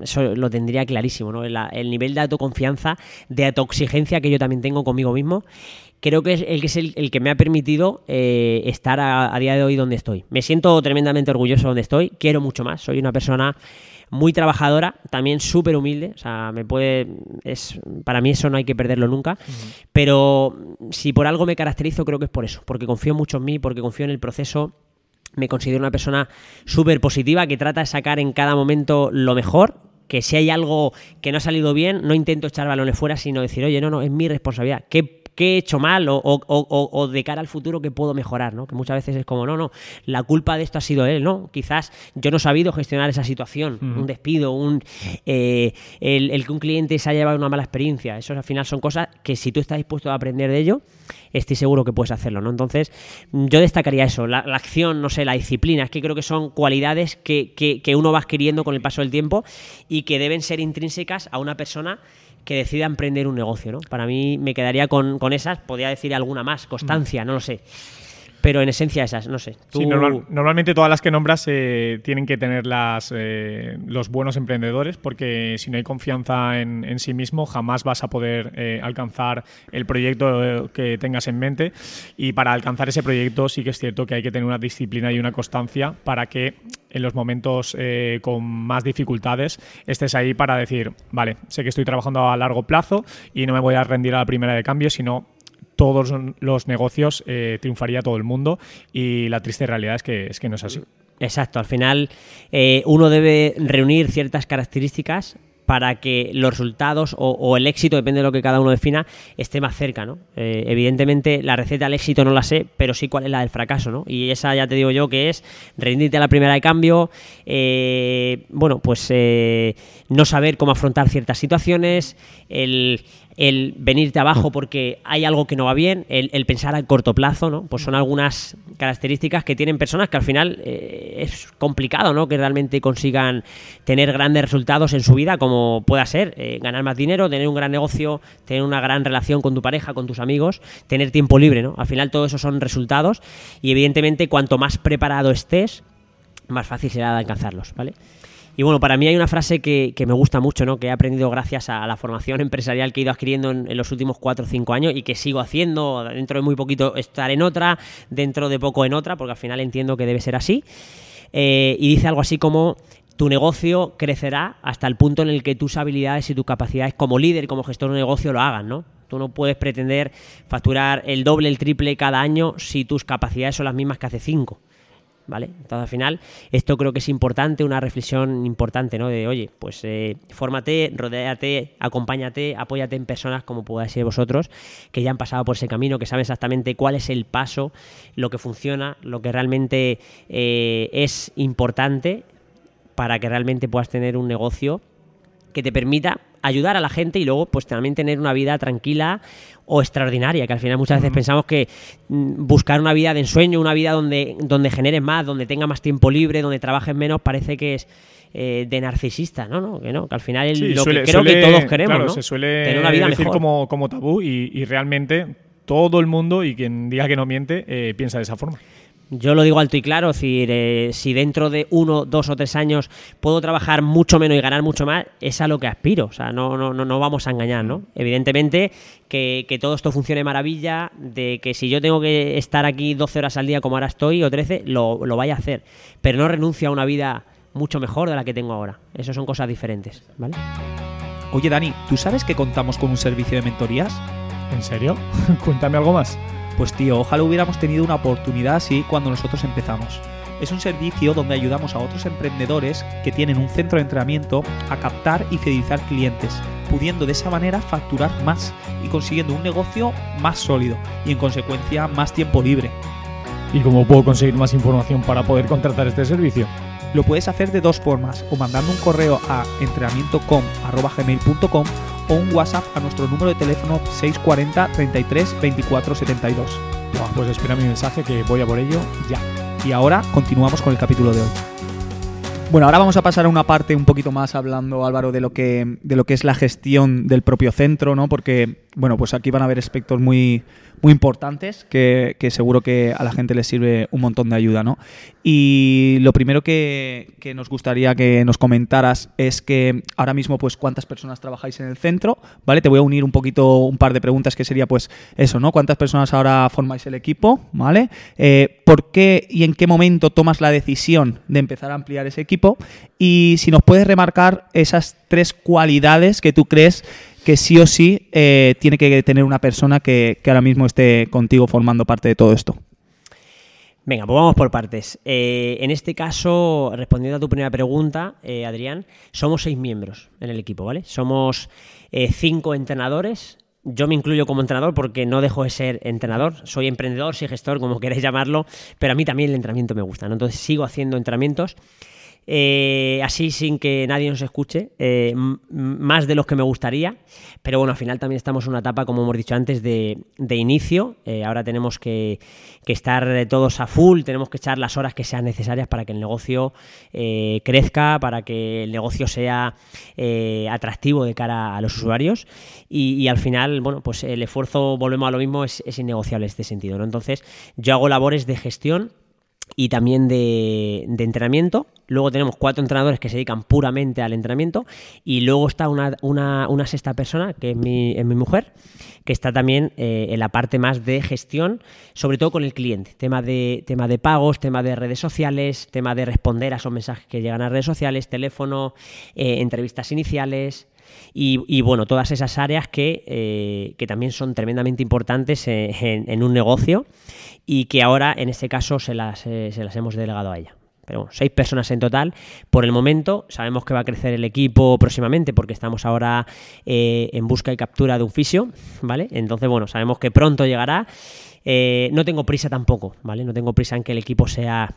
Eso lo tendría clarísimo, ¿no? La- el nivel de autoconfianza, de autoexigencia que yo también tengo conmigo mismo, creo que es el que, es el, el que me ha permitido eh, estar a, a día de hoy donde estoy. Me siento tremendamente orgulloso donde estoy, quiero mucho más, soy una persona muy trabajadora, también súper humilde, o sea, me puede, es, para mí eso no hay que perderlo nunca, pero si por algo me caracterizo creo que es por eso, porque confío mucho en mí, porque confío en el proceso, me considero una persona súper positiva que trata de sacar en cada momento lo mejor. Que si hay algo que no ha salido bien, no intento echar balones fuera, sino decir, oye, no, no, es mi responsabilidad. ¿Qué, qué he hecho mal? O, o- o- o- de cara al futuro, ¿qué puedo mejorar? ¿no? Que muchas veces es como, no, no, la culpa de esto ha sido él, ¿no? Quizás yo no he sabido gestionar esa situación, un despido, un, eh, el, el que un cliente se haya llevado una mala experiencia. Eso al final son cosas que si tú estás dispuesto a aprender de ello, estoy seguro que puedes hacerlo, ¿no? Entonces, yo destacaría eso, la, la acción, no sé, la disciplina, es que creo que son cualidades que, que- que uno va adquiriendo con el paso del tiempo y que deben ser intrínsecas a una persona que decida emprender un negocio, ¿no? Para mí me quedaría con, con esas, podría decir alguna más, constancia, no lo sé. Pero en esencia esas, no sé. Tú- Sí, normal- normalmente todas las que nombras eh, tienen que tener las, eh, los buenos emprendedores porque si no hay confianza en, en sí mismo jamás vas a poder eh, alcanzar el proyecto eh, que tengas en mente y para alcanzar ese proyecto sí que es cierto que hay que tener una disciplina y una constancia para que en los momentos eh, con más dificultades estés ahí para decir, vale, sé que estoy trabajando a largo plazo y no me voy a rendir a la primera de cambio, sino todos los negocios eh, triunfaría todo el mundo y la triste realidad es que, es que no es así. Exacto, al final eh, uno debe reunir ciertas características para que los resultados o, el éxito, depende de lo que cada uno defina, esté más cerca, ¿no? Eh, evidentemente la receta del éxito no la sé, pero sí cuál es la del fracaso, ¿no? Y esa ya te digo yo que es rendirte a la primera de cambio, eh, bueno, pues no saber cómo afrontar ciertas situaciones, el, el venirte abajo porque hay algo que no va bien, el, pensar a corto plazo, ¿no? Pues son algunas características que tienen personas que al final eh, es complicado, ¿no? Que realmente consigan tener grandes resultados en su vida, como pueda ser eh, ganar más dinero, tener un gran negocio, tener una gran relación con tu pareja, con tus amigos, tener tiempo libre, ¿no? Al final todo eso son resultados y evidentemente cuanto más preparado estés, más fácil será de alcanzarlos, ¿vale? Y bueno, para mí hay una frase que, que me gusta mucho, ¿no? Que he aprendido gracias a la formación *laughs* empresarial que he ido adquiriendo en, los últimos 4 o 5 años y que sigo haciendo. Dentro de muy poquito estar en otra, dentro de poco en otra, porque al final entiendo que debe ser así. Eh, y dice algo así como tu negocio crecerá hasta el punto en el que tus habilidades y tus capacidades como líder y como gestor de negocio lo hagan, ¿no? Tú no puedes pretender facturar el doble, el triple cada año si tus capacidades son las mismas que hace 5. ¿Vale? Entonces, al final, esto creo que es importante, una reflexión importante, ¿no? De, oye, pues eh, fórmate, rodéate, acompáñate, apóyate en personas como podáis ser vosotros, que ya han pasado por ese camino, que saben exactamente cuál es el paso, lo que funciona, lo que realmente eh, es importante para que realmente puedas tener un negocio que te permita ayudar a la gente y luego pues también tener una vida tranquila o extraordinaria, que al final muchas veces pensamos que mm, buscar una vida de ensueño, una vida donde, donde generes más, donde tenga más tiempo libre, donde trabajes menos, parece que es eh, de narcisista, ¿no? ¿no? Que no, que al final Sí, lo suele- que creo que todos queremos, claro, ¿no? se suele tener una vida decir mejor. como, como tabú y, y realmente todo el mundo y quien diga que no miente eh, piensa de esa forma. Yo lo digo alto y claro, es decir, eh, si dentro de uno, dos o tres años puedo trabajar mucho menos y ganar mucho más, es a lo que aspiro. O sea, no, no, no, no vamos a engañar, ¿no? Evidentemente que, que todo esto funcione maravilla, de que si yo tengo que estar aquí 12 horas al día como ahora estoy, o 13, lo, lo vaya a hacer. Pero no renuncio a una vida mucho mejor de la que tengo ahora. Eso son cosas diferentes, ¿vale? Oye, Dani, ¿tú sabes que contamos con un servicio de mentorías? ¿En serio? *laughs* Cuéntame algo más. Pues tío, ojalá hubiéramos tenido una oportunidad así cuando nosotros empezamos. Es un servicio donde ayudamos a otros emprendedores que tienen un centro de entrenamiento a captar y fidelizar clientes, pudiendo de esa manera facturar más y consiguiendo un negocio más sólido y en consecuencia más tiempo libre. ¿Y cómo puedo conseguir más información para poder contratar este servicio? Lo puedes hacer de dos formas, o mandando un correo a entrenamientocom.gmail.com o un WhatsApp a nuestro número de teléfono 640 33 24 72. pues espera mi mensaje que voy a por ello ya. Y ahora continuamos con el capítulo de hoy. Bueno, ahora vamos a pasar a una parte un poquito más hablando, Álvaro, de lo que, de lo que es la gestión del propio centro, ¿no? Porque, bueno, pues aquí van a haber aspectos muy, muy importantes que, seguro que a la gente les sirve un montón de ayuda, ¿no? Y lo primero que, nos gustaría que nos comentaras es que ahora mismo, pues, cuántas personas trabajáis en el centro, ¿vale? Te voy a unir un poquito un par de preguntas que sería, pues, eso, ¿no? ¿Cuántas personas ahora formáis el equipo, ¿vale? Eh, ¿Por qué y en qué momento tomas la decisión de empezar a ampliar ese equipo? Y si nos puedes remarcar esas tres cualidades que tú crees que sí o sí eh, tiene que tener una persona que, ahora mismo esté contigo formando parte de todo esto. Venga, pues vamos por partes. Eh, en este caso, respondiendo a tu primera pregunta, eh, Adrián, somos seis miembros en el equipo, ¿vale? Somos cinco entrenadores. Yo me incluyo como entrenador porque no dejo de ser entrenador. Soy emprendedor, soy gestor, como queréis llamarlo, pero a mí también el entrenamiento me gusta, ¿no? Entonces sigo haciendo entrenamientos. Eh, así sin que nadie nos escuche, eh, más de los que me gustaría, pero bueno, al final también estamos en una etapa, como hemos dicho antes, de, inicio, eh, ahora tenemos que, estar todos a full, tenemos que echar las horas que sean necesarias para que el negocio crezca, para que el negocio sea atractivo de cara a los usuarios. Y, al final, bueno, pues el esfuerzo, volvemos a lo mismo, es, es innegociable en este sentido, ¿no? Entonces, yo hago labores de gestión y también de, entrenamiento. Luego tenemos cuatro entrenadores que se dedican puramente al entrenamiento. Y luego está una, una, sexta persona, que es mi, mi, mujer, que está también eh, en la parte más de gestión, sobre todo con el cliente. Tema de, tema de pagos, tema de redes sociales, tema de responder a esos mensajes que llegan a redes sociales, teléfono, eh, entrevistas iniciales. Y, bueno, todas esas áreas que, eh, que también son tremendamente importantes en, un negocio y que ahora en este caso se las, eh, se las hemos delegado a ella. Pero bueno, seis personas en total. Por el momento, sabemos que va a crecer el equipo próximamente porque estamos ahora eh, en busca y captura de un fisio, ¿vale? Entonces, bueno, sabemos que pronto llegará. Eh, no tengo prisa tampoco, ¿vale? No tengo prisa en que el equipo sea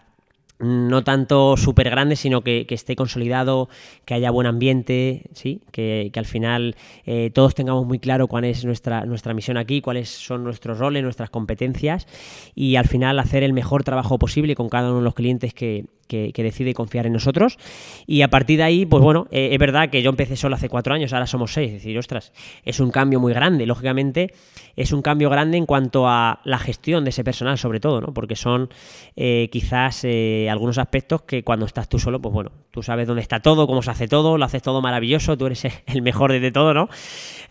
no tanto súper grande, sino que, esté consolidado, que haya buen ambiente, ¿sí? que, al final eh, todos tengamos muy claro cuál es nuestra, nuestra misión aquí, cuáles son nuestros roles, nuestras competencias y al final hacer el mejor trabajo posible con cada uno de los clientes que, que, decide confiar en nosotros. Y a partir de ahí, pues bueno, eh, es verdad que yo empecé solo hace cuatro años, ahora somos seis. Es decir, ostras, es un cambio muy grande. Lógicamente, es un cambio grande en cuanto a la gestión de ese personal, sobre todo, ¿no? Porque son eh, quizás eh, algunos aspectos que cuando estás tú solo, pues bueno, tú sabes dónde está todo, cómo se hace todo, lo haces todo maravilloso, tú eres *laughs* el mejor de todo, ¿no?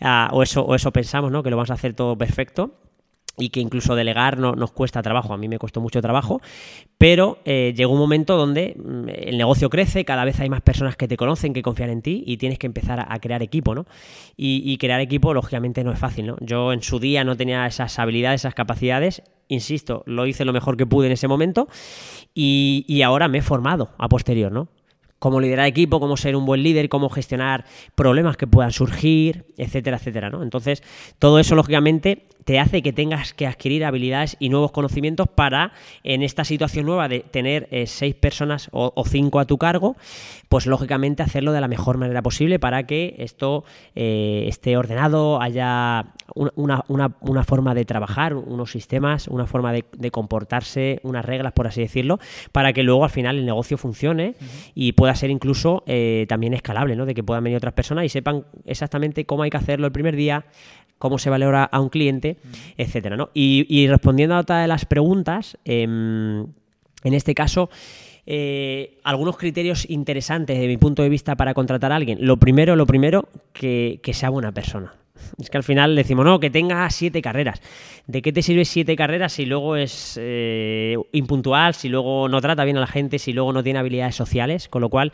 Ah, o, eso, o eso pensamos, ¿no? Que lo vamos a hacer todo perfecto y que incluso delegar no, nos cuesta trabajo. A mí me costó mucho trabajo, pero eh, llegó un momento donde mm, el negocio crece, cada vez hay más personas que te conocen, que confían en ti y tienes que empezar a, crear equipo, ¿no? Y, crear equipo, lógicamente, no es fácil, ¿no? Yo en su día no tenía esas habilidades, esas capacidades, insisto, lo hice lo mejor que pude en ese momento y, y ahora me he formado a posterior, ¿no? cómo liderar equipo, cómo ser un buen líder, cómo gestionar problemas que puedan surgir, etcétera, etcétera, ¿no? Entonces, todo eso, lógicamente, te hace que tengas que adquirir habilidades y nuevos conocimientos para, en esta situación nueva de tener eh, seis personas o, cinco a tu cargo, pues lógicamente hacerlo de la mejor manera posible para que esto eh, esté ordenado, haya una, forma de trabajar, unos sistemas, una forma de, comportarse, unas reglas, por así decirlo, para que luego al final el negocio funcione y pueda ser incluso eh, también escalable, ¿no? De que puedan venir otras personas y sepan exactamente cómo hay que hacerlo el primer día, cómo se valora a un cliente, etcétera, ¿no? Y, respondiendo a otra de las preguntas, em, en este caso, eh, algunos criterios interesantes desde mi punto de vista para contratar a alguien. Lo primero, lo primero, que, sea buena persona. Es que al final decimos, no, que tenga siete carreras. ¿De qué te sirve siete carreras si luego es eh, impuntual, si luego no trata bien a la gente, si luego no tiene habilidades sociales? Con lo cual,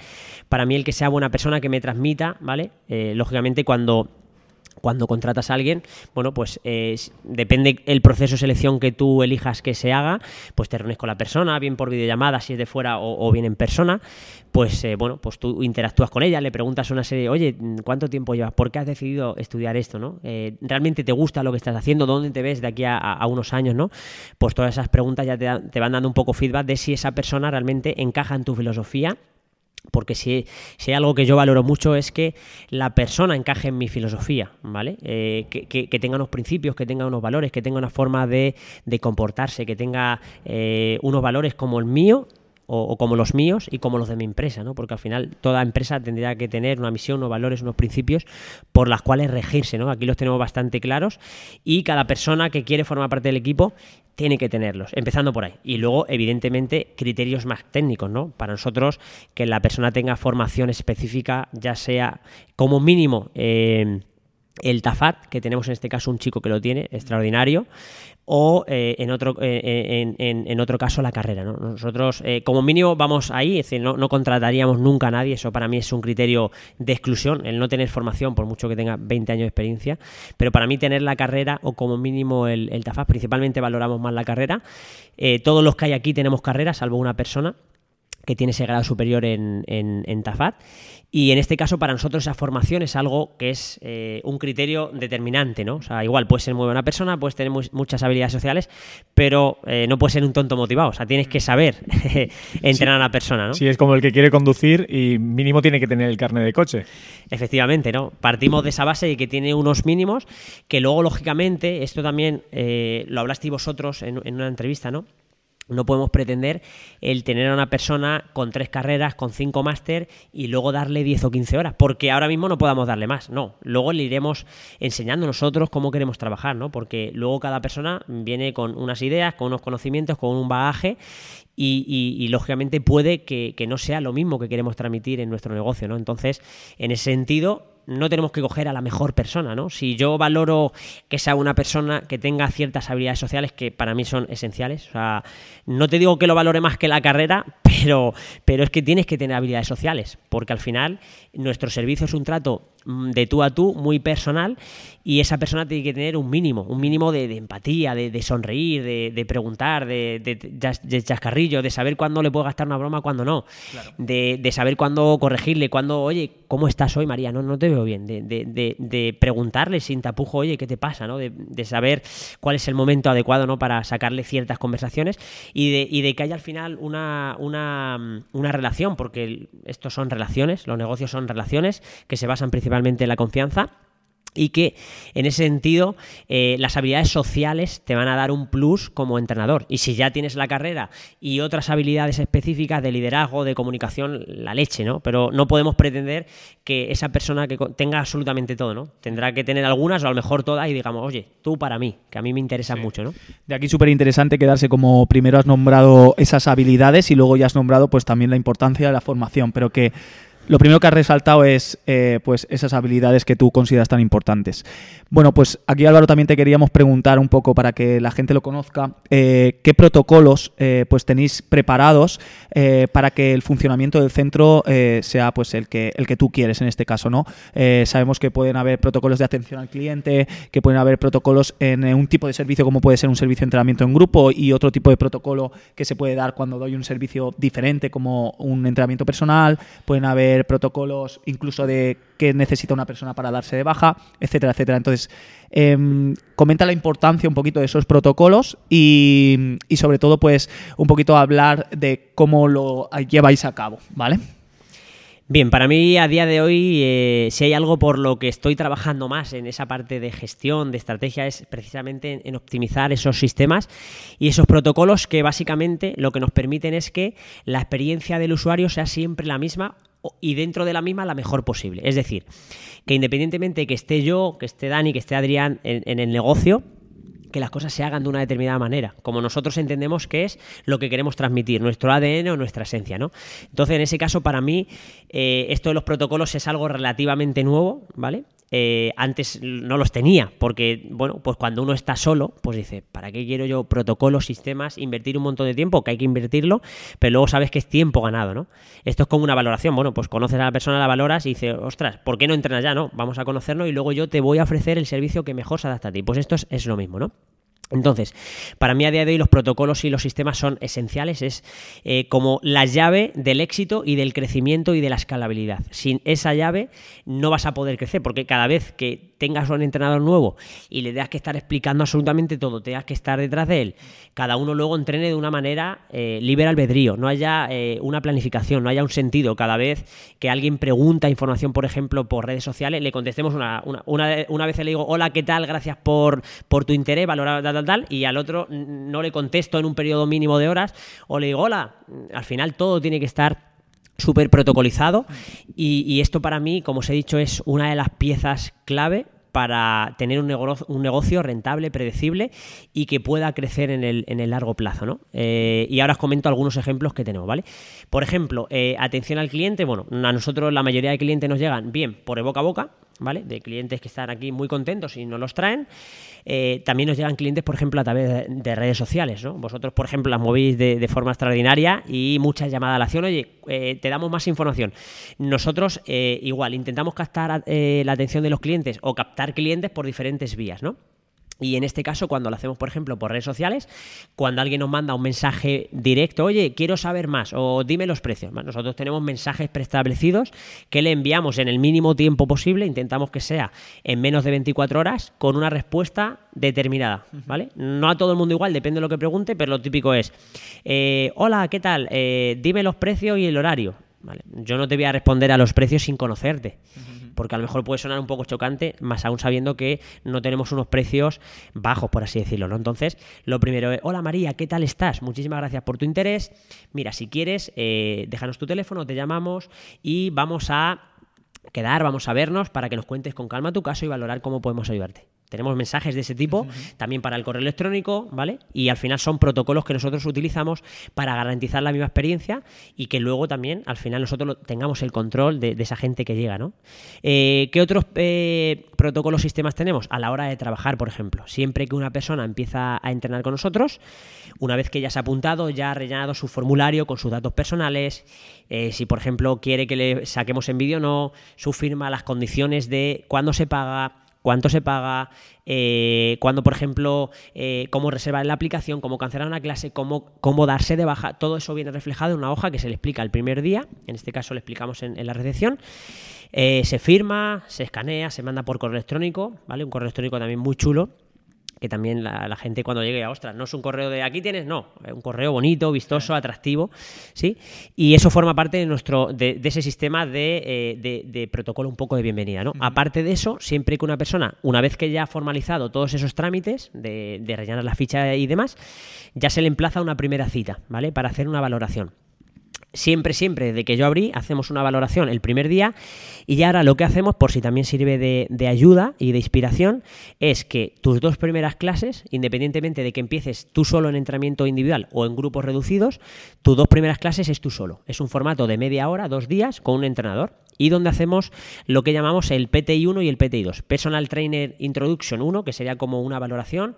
para mí el que sea buena persona, que me transmita, ¿vale? Eh, lógicamente cuando cuando contratas a alguien, bueno, pues eh, depende el proceso de selección que tú elijas que se haga, pues te reúnes con la persona, bien por videollamada, si es de fuera o, bien en persona, pues eh, bueno, pues tú interactúas con ella, le preguntas una serie, oye, ¿cuánto tiempo llevas? ¿Por qué has decidido estudiar esto? ¿no? Eh, ¿Realmente te gusta lo que estás haciendo? ¿Dónde te ves de aquí a, unos años? ¿no? Pues todas esas preguntas ya te, te van dando un poco feedback de si esa persona realmente encaja en tu filosofía porque si, si, hay algo que yo valoro mucho es que la persona encaje en mi filosofía, ¿vale? Eh, que, tenga unos principios, que tenga unos valores, que tenga una forma de, comportarse, que tenga eh, unos valores como el mío o, como los míos y como los de mi empresa, ¿no? Porque al final toda empresa tendría que tener una misión, unos valores, unos principios por las cuales regirse, ¿no? Aquí los tenemos bastante claros y cada persona que quiere formar parte del equipo tiene que tenerlos, empezando por ahí. Y luego, evidentemente, criterios más técnicos, ¿no? Para nosotros, que la persona tenga formación específica, ya sea como mínimo... Eh, el TAFAT, que tenemos en este caso un chico que lo tiene, extraordinario, o eh, en, otro, eh, en, otro caso la carrera. Nosotros, eh, como mínimo, vamos ahí, es decir, no, no, contrataríamos nunca a nadie, eso para mí es un criterio de exclusión, el no tener formación, por mucho que tenga 20 años de experiencia, pero para mí tener la carrera o como mínimo el, el TAFAT, principalmente valoramos más la carrera. todos los que hay aquí tenemos carrera, salvo una persona que tiene ese grado superior en, en, TAFAT. Y en este caso, para nosotros, esa formación es algo que es eh, un criterio determinante, ¿no? O sea, igual puedes ser muy buena persona, puedes tener muchas habilidades sociales, pero eh, no puedes ser un tonto motivado. O sea, tienes que saber *laughs* entrenar a la persona, ¿no? Sí, es como el que quiere conducir y mínimo tiene que tener el carnet de coche. Efectivamente, ¿no? Partimos de esa base de que tiene unos mínimos, que luego, lógicamente, esto también eh, lo hablasteis vosotros en, en una entrevista, ¿no? No podemos pretender el tener a una persona con tres carreras, con cinco máster y luego darle 10 o 15 horas, porque ahora mismo no podamos darle más. No, luego le iremos enseñando nosotros cómo queremos trabajar, ¿no? Porque luego cada persona viene con unas ideas, con unos conocimientos, con un bagaje y, lógicamente puede que, que no sea lo mismo que queremos transmitir en nuestro negocio, ¿no? Entonces, en ese sentido, no tenemos que coger a la mejor persona, ¿no? Si yo valoro que sea una persona que tenga ciertas habilidades sociales que para mí son esenciales, o sea, no te digo que lo valore más que la carrera, *laughs* pero, pero es que tienes que tener habilidades sociales, porque al final nuestro servicio es un trato de tú a tú, muy personal, y esa persona tiene que tener un mínimo, un mínimo de, empatía, de, sonreír, de, preguntar, de, de, chascarrillo, de saber cuándo le puedo gastar una broma, cuándo no, de, saber cuándo corregirle, cuándo, oye, ¿cómo estás hoy, María? No, no te veo bien, de, preguntarle sin tapujo, oye, ¿qué te pasa? ¿no? De, saber cuál es el momento adecuado ¿no? para sacarle ciertas conversaciones y de, y de que haya al final una, una, una relación, porque estos son relaciones, los negocios son relaciones que se basan principalmente la confianza y que en ese sentido eh, las habilidades sociales te van a dar un plus como entrenador. Y si ya tienes la carrera y otras habilidades específicas de liderazgo, de comunicación, la leche, ¿no? Pero no podemos pretender que esa persona que tenga absolutamente todo, ¿no? Tendrá que tener algunas o a lo mejor todas y digamos, oye, tú para mí, que a mí me interesa mucho, ¿no? De aquí súper interesante quedarse como primero has nombrado esas habilidades y luego ya has nombrado pues también la importancia de la formación, pero que lo primero que has resaltado es eh, pues esas habilidades que tú consideras tan importantes. Bueno, pues aquí Álvaro también te queríamos preguntar un poco para que la gente lo conozca, eh, qué protocolos eh, pues tenéis preparados para que el funcionamiento del centro sea pues el que, el que tú quieres en este caso, ¿no? sabemos que pueden haber protocolos de atención al cliente, que pueden haber protocolos en un tipo de servicio como puede ser un servicio de entrenamiento en grupo y otro tipo de protocolo que se puede dar cuando doy un servicio diferente como un entrenamiento personal, pueden haber protocolos incluso de qué necesita una persona para darse de baja, etcétera, etcétera. Entonces, em, comenta la importancia un poquito de esos protocolos y, y sobre todo, pues, un poquito hablar de cómo lo lleváis a cabo, ¿vale? Bien, para mí a día de hoy, eh, si hay algo por lo que estoy trabajando más en esa parte de gestión, de estrategia, es precisamente en, optimizar esos sistemas y esos protocolos que básicamente lo que nos permiten es que la experiencia del usuario sea siempre la misma y dentro de la misma la mejor posible. Es decir, que independientemente de que esté yo, que esté Dani, que esté Adrián en el negocio, que las cosas se hagan de una determinada manera, como nosotros entendemos que es lo que queremos transmitir, nuestro ADN o nuestra esencia, ¿no? Entonces, en ese caso, para mí, eh, esto de los protocolos es algo relativamente nuevo, ¿vale? Eh, antes no los tenía, porque, bueno, pues cuando uno está solo, pues dice, ¿para qué quiero yo protocolos, sistemas, invertir un montón de tiempo? Que hay que invertirlo, pero luego sabes que es tiempo ganado, ¿no? Esto es como una valoración, bueno, pues conoces a la persona, la valoras y dices, ostras, ¿por qué no entrenas ya? No, vamos a conocerlo y luego yo te voy a ofrecer el servicio que mejor se adapta a ti. Pues esto es, es lo mismo, ¿no? Entonces, para mí a día de hoy los protocolos y los sistemas son esenciales, es eh, como la llave del éxito y del crecimiento y de la escalabilidad. Sin esa llave no vas a poder crecer, porque cada vez que tengas un entrenador nuevo y le tengas que estar explicando absolutamente todo, tengas que estar detrás de él, cada uno luego entrene de una manera eh, libre albedrío, no haya eh, una planificación, no haya un sentido. Cada vez que alguien pregunta información, por ejemplo, por redes sociales, le contestemos una, una, una, vez le digo, hola, ¿qué tal? Gracias por, por tu interés, valorar tal, tal, y al otro no le contesto en un periodo mínimo de horas, o le digo, hola, al final todo tiene que estar súper protocolizado y, esto para mí, como os he dicho, es una de las piezas clave para tener un negocio, un negocio rentable, predecible y que pueda crecer en el, en el largo plazo. ¿no? Eh, y ahora os comento algunos ejemplos que tenemos. ¿vale? Por ejemplo, eh, atención al cliente. Bueno, a nosotros la mayoría de clientes nos llegan bien por boca a boca, ¿vale? De clientes que están aquí muy contentos y nos los traen. Eh, también nos llegan clientes, por ejemplo, a través de, redes sociales, ¿no? Vosotros, por ejemplo, las movéis de, forma extraordinaria y muchas llamadas a la acción. Oye, eh, te damos más información. Nosotros, eh, igual, intentamos captar la atención de los clientes o captar clientes por diferentes vías, ¿no? Y en este caso, cuando lo hacemos, por ejemplo, por redes sociales, cuando alguien nos manda un mensaje directo, oye, quiero saber más o dime los precios. nosotros tenemos mensajes preestablecidos que le enviamos en el mínimo tiempo posible, intentamos que sea en menos de 24 horas, con una respuesta determinada, ¿vale? No a todo el mundo igual, depende de lo que pregunte, pero lo típico es, eh, hola, ¿qué tal? Eh, dime los precios y el horario. ¿Vale? Yo no te voy a responder a los precios sin conocerte porque a lo mejor puede sonar un poco chocante, más aún sabiendo que no tenemos unos precios bajos, por así decirlo, ¿no? Entonces, lo primero es, hola María, ¿qué tal estás? Muchísimas gracias por tu interés. Mira, si quieres, eh, déjanos tu teléfono, te llamamos y vamos a quedar, vamos a vernos para que nos cuentes con calma tu caso y valorar cómo podemos ayudarte. Tenemos mensajes de ese tipo también para el correo electrónico, ¿vale? Y al final son protocolos que nosotros utilizamos para garantizar la misma experiencia y que luego también al final nosotros tengamos el control de, esa gente que llega, ¿no? Eh, ¿Qué otros eh, protocolos sistemas tenemos? A la hora de trabajar, por ejemplo. Siempre que una persona empieza a entrenar con nosotros, una vez que ya se ha apuntado, ya ha rellenado su formulario con sus datos personales, eh, si por ejemplo quiere que le saquemos en vídeo o no, su firma, las condiciones de cuándo se paga cuánto se paga, eh, cuándo, por ejemplo, eh, cómo reservar la aplicación, cómo cancelar una clase, cómo, cómo darse de baja. Todo eso viene reflejado en una hoja que se le explica el primer día, en este caso le explicamos en, la recepción. Eh, se firma, se escanea, se manda por correo electrónico, ¿vale? Un correo electrónico también muy chulo que también la, gente cuando llegue a, ostras, no es un correo de aquí tienes, no, es un correo bonito, vistoso, atractivo, ¿sí? Y eso forma parte de nuestro, de, ese sistema eh, de, protocolo un poco de bienvenida, ¿no? Aparte de eso, siempre que una persona, una vez que ya ha formalizado todos esos trámites de, de rellenar la ficha y demás, ya se le emplaza una primera cita, ¿vale? Para hacer una valoración siempre, siempre, desde que yo abrí, hacemos una valoración el primer día y ahora lo que hacemos, por si también sirve de, ayuda y de inspiración, es que tus dos primeras clases, independientemente de que empieces tú solo en entrenamiento individual o en grupos reducidos, tus dos primeras clases es tú solo. Es un formato de media hora, dos días, con un entrenador y donde hacemos lo que llamamos el PTI 1 y el PTI 2. Personal Trainer Introduction 1, que sería como una valoración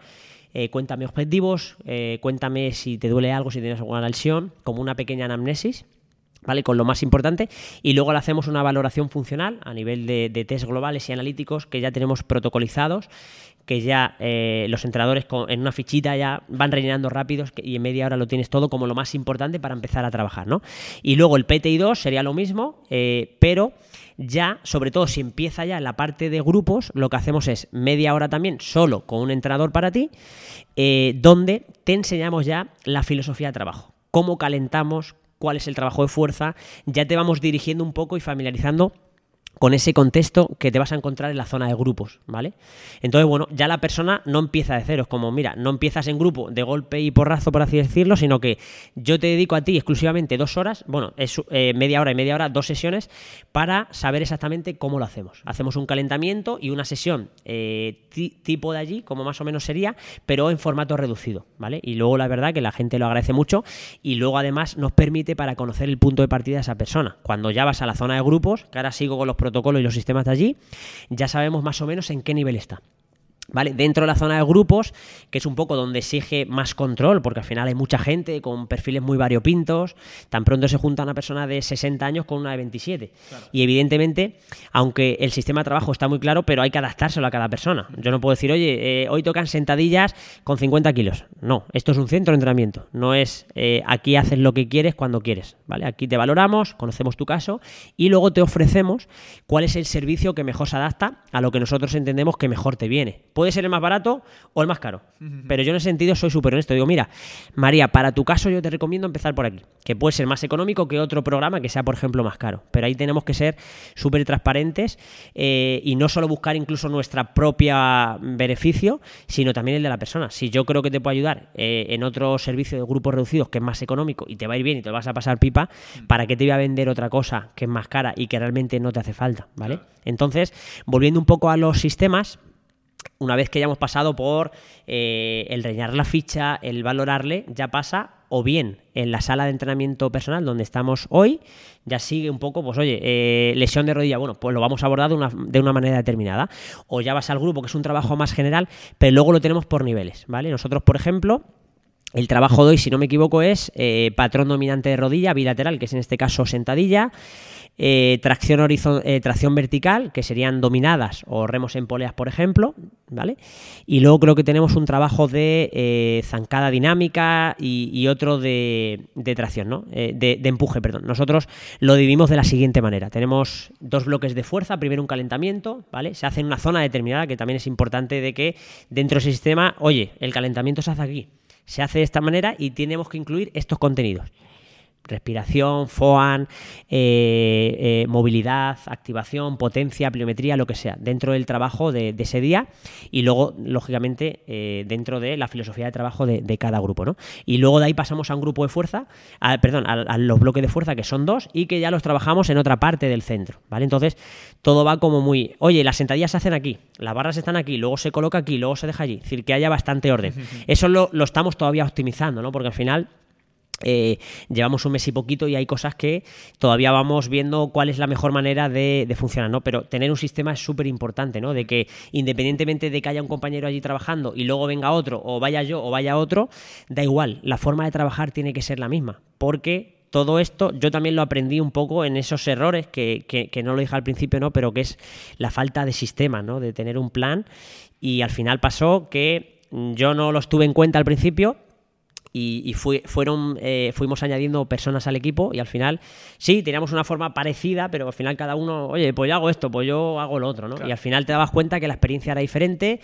eh, cuéntame objetivos, eh, cuéntame si te duele algo, si tienes alguna lesión, como una pequeña anamnesis. ¿Vale? Con lo más importante. Y luego le hacemos una valoración funcional a nivel de, test globales y analíticos que ya tenemos protocolizados, que ya eh, los entrenadores en una fichita ya van rellenando rápidos y en media hora lo tienes todo como lo más importante para empezar a trabajar, ¿no? Y luego el PTI 2 sería lo mismo, pero ya, sobre todo si empieza ya la parte de grupos, lo que hacemos es media hora también solo con un entrenador para ti, eh, donde te enseñamos ya la filosofía de trabajo, cómo calentamos, cuál es el trabajo de fuerza, ya te vamos dirigiendo un poco y familiarizando con ese contexto que te vas a encontrar en la zona de grupos, ¿vale? Entonces, bueno, ya la persona no empieza de cero, es como, mira, no empiezas en grupo de golpe y porrazo, por así decirlo, sino que yo te dedico a ti exclusivamente dos horas, bueno, es eh, media hora y media hora, dos sesiones, para saber exactamente cómo lo hacemos. Hacemos un calentamiento y una sesión eh, tipo de allí, como más o menos sería, pero en formato reducido, ¿vale? Y luego la verdad que la gente lo agradece mucho y luego además nos permite para conocer el punto de partida de esa persona. Cuando ya vas a la zona de grupos, que ahora sigo con los protocolo y los sistemas de allí, ya sabemos más o menos en qué nivel está. ¿Vale? Dentro de la zona de grupos, que es un poco donde exige más control, porque al final hay mucha gente con perfiles muy variopintos, tan pronto se junta una persona de 60 años con una de 27. Y evidentemente, aunque el sistema de trabajo está muy claro, pero hay que adaptárselo a cada persona. Yo no puedo decir, oye, eh, hoy tocan sentadillas con 50 kilos. No, esto es un centro de entrenamiento, no es eh, aquí haces lo que quieres cuando quieres. ¿vale? Aquí te valoramos, conocemos tu caso y luego te ofrecemos cuál es el servicio que mejor se adapta a lo que nosotros entendemos que mejor te viene Puede ser el más barato o el más caro. *laughs* Pero yo en ese sentido soy súper honesto. Digo, mira, María, para tu caso yo te recomiendo empezar por aquí, que puede ser más económico que otro programa que sea, por ejemplo, más caro. Pero ahí tenemos que ser súper transparentes eh, y no solo buscar incluso nuestra propia beneficio, sino también el de la persona. Si yo creo que te puedo ayudar eh, en otro servicio de grupos reducidos que es más económico y te va a ir bien y te lo vas a pasar pipa, ¿para qué te voy a vender otra cosa que es más cara y que realmente no te hace falta? ¿Vale? Entonces, volviendo un poco a los sistemas, una vez que ya hemos pasado por eh, el rellenar la ficha, el valorarle, ya pasa o bien en la sala de entrenamiento personal donde estamos hoy, ya sigue un poco, pues oye, eh, lesión de rodilla, bueno, pues lo vamos a abordar de una, de una, manera determinada. O ya vas al grupo, que es un trabajo más general, pero luego lo tenemos por niveles, ¿vale? Nosotros, por ejemplo, el trabajo de hoy, si no me equivoco, es eh, patrón dominante de rodilla bilateral, que es en este caso sentadilla. Eh, tracción, eh, tracción vertical, que serían dominadas o remos en poleas, por ejemplo, ¿vale? Y luego creo que tenemos un trabajo de zancada dinámica y, otro de, tracción, ¿no? De, empuje, perdón. Nosotros lo dividimos de la siguiente manera. Tenemos dos bloques de fuerza, primero un calentamiento, ¿vale? Se hace en una zona determinada, que también es importante de que dentro de ese sistema, oye, el calentamiento se hace aquí. Se hace de esta manera y tenemos que incluir estos contenidos respiración, FOAN, eh, eh, movilidad, activación, potencia, pliometría, lo que sea, dentro del trabajo de, ese día y luego, lógicamente, eh, dentro de la filosofía de trabajo de, cada grupo. ¿no? Y luego de ahí pasamos a un grupo de fuerza, perdón, a, los bloques de fuerza que son dos y que ya los trabajamos en otra parte del centro. ¿vale? Entonces, todo va como muy, oye, las sentadillas se hacen aquí, las barras están aquí, luego se coloca aquí, luego se deja allí, es decir, que haya bastante orden. *laughs* Eso lo, lo estamos todavía optimizando, ¿no? porque al final eh, llevamos un mes y poquito y hay cosas que todavía vamos viendo cuál es la mejor manera de, funcionar, ¿no? Pero tener un sistema es súper importante, ¿no? De que independientemente de que haya un compañero allí trabajando y luego venga otro, o vaya yo o vaya otro, da igual, la forma de trabajar tiene que ser la misma, porque todo esto yo también lo aprendí un poco en esos errores que, que, no lo dije al principio, ¿no? Pero que es la falta de sistema, ¿no? De tener un plan y al final pasó que yo no los tuve en cuenta al principio y, fueron, eh, fuimos añadiendo personas al equipo y al final, sí, teníamos una forma parecida, pero al final cada uno, oye, pues yo hago esto, pues yo hago lo otro, ¿no? Y al final te dabas cuenta que la experiencia era diferente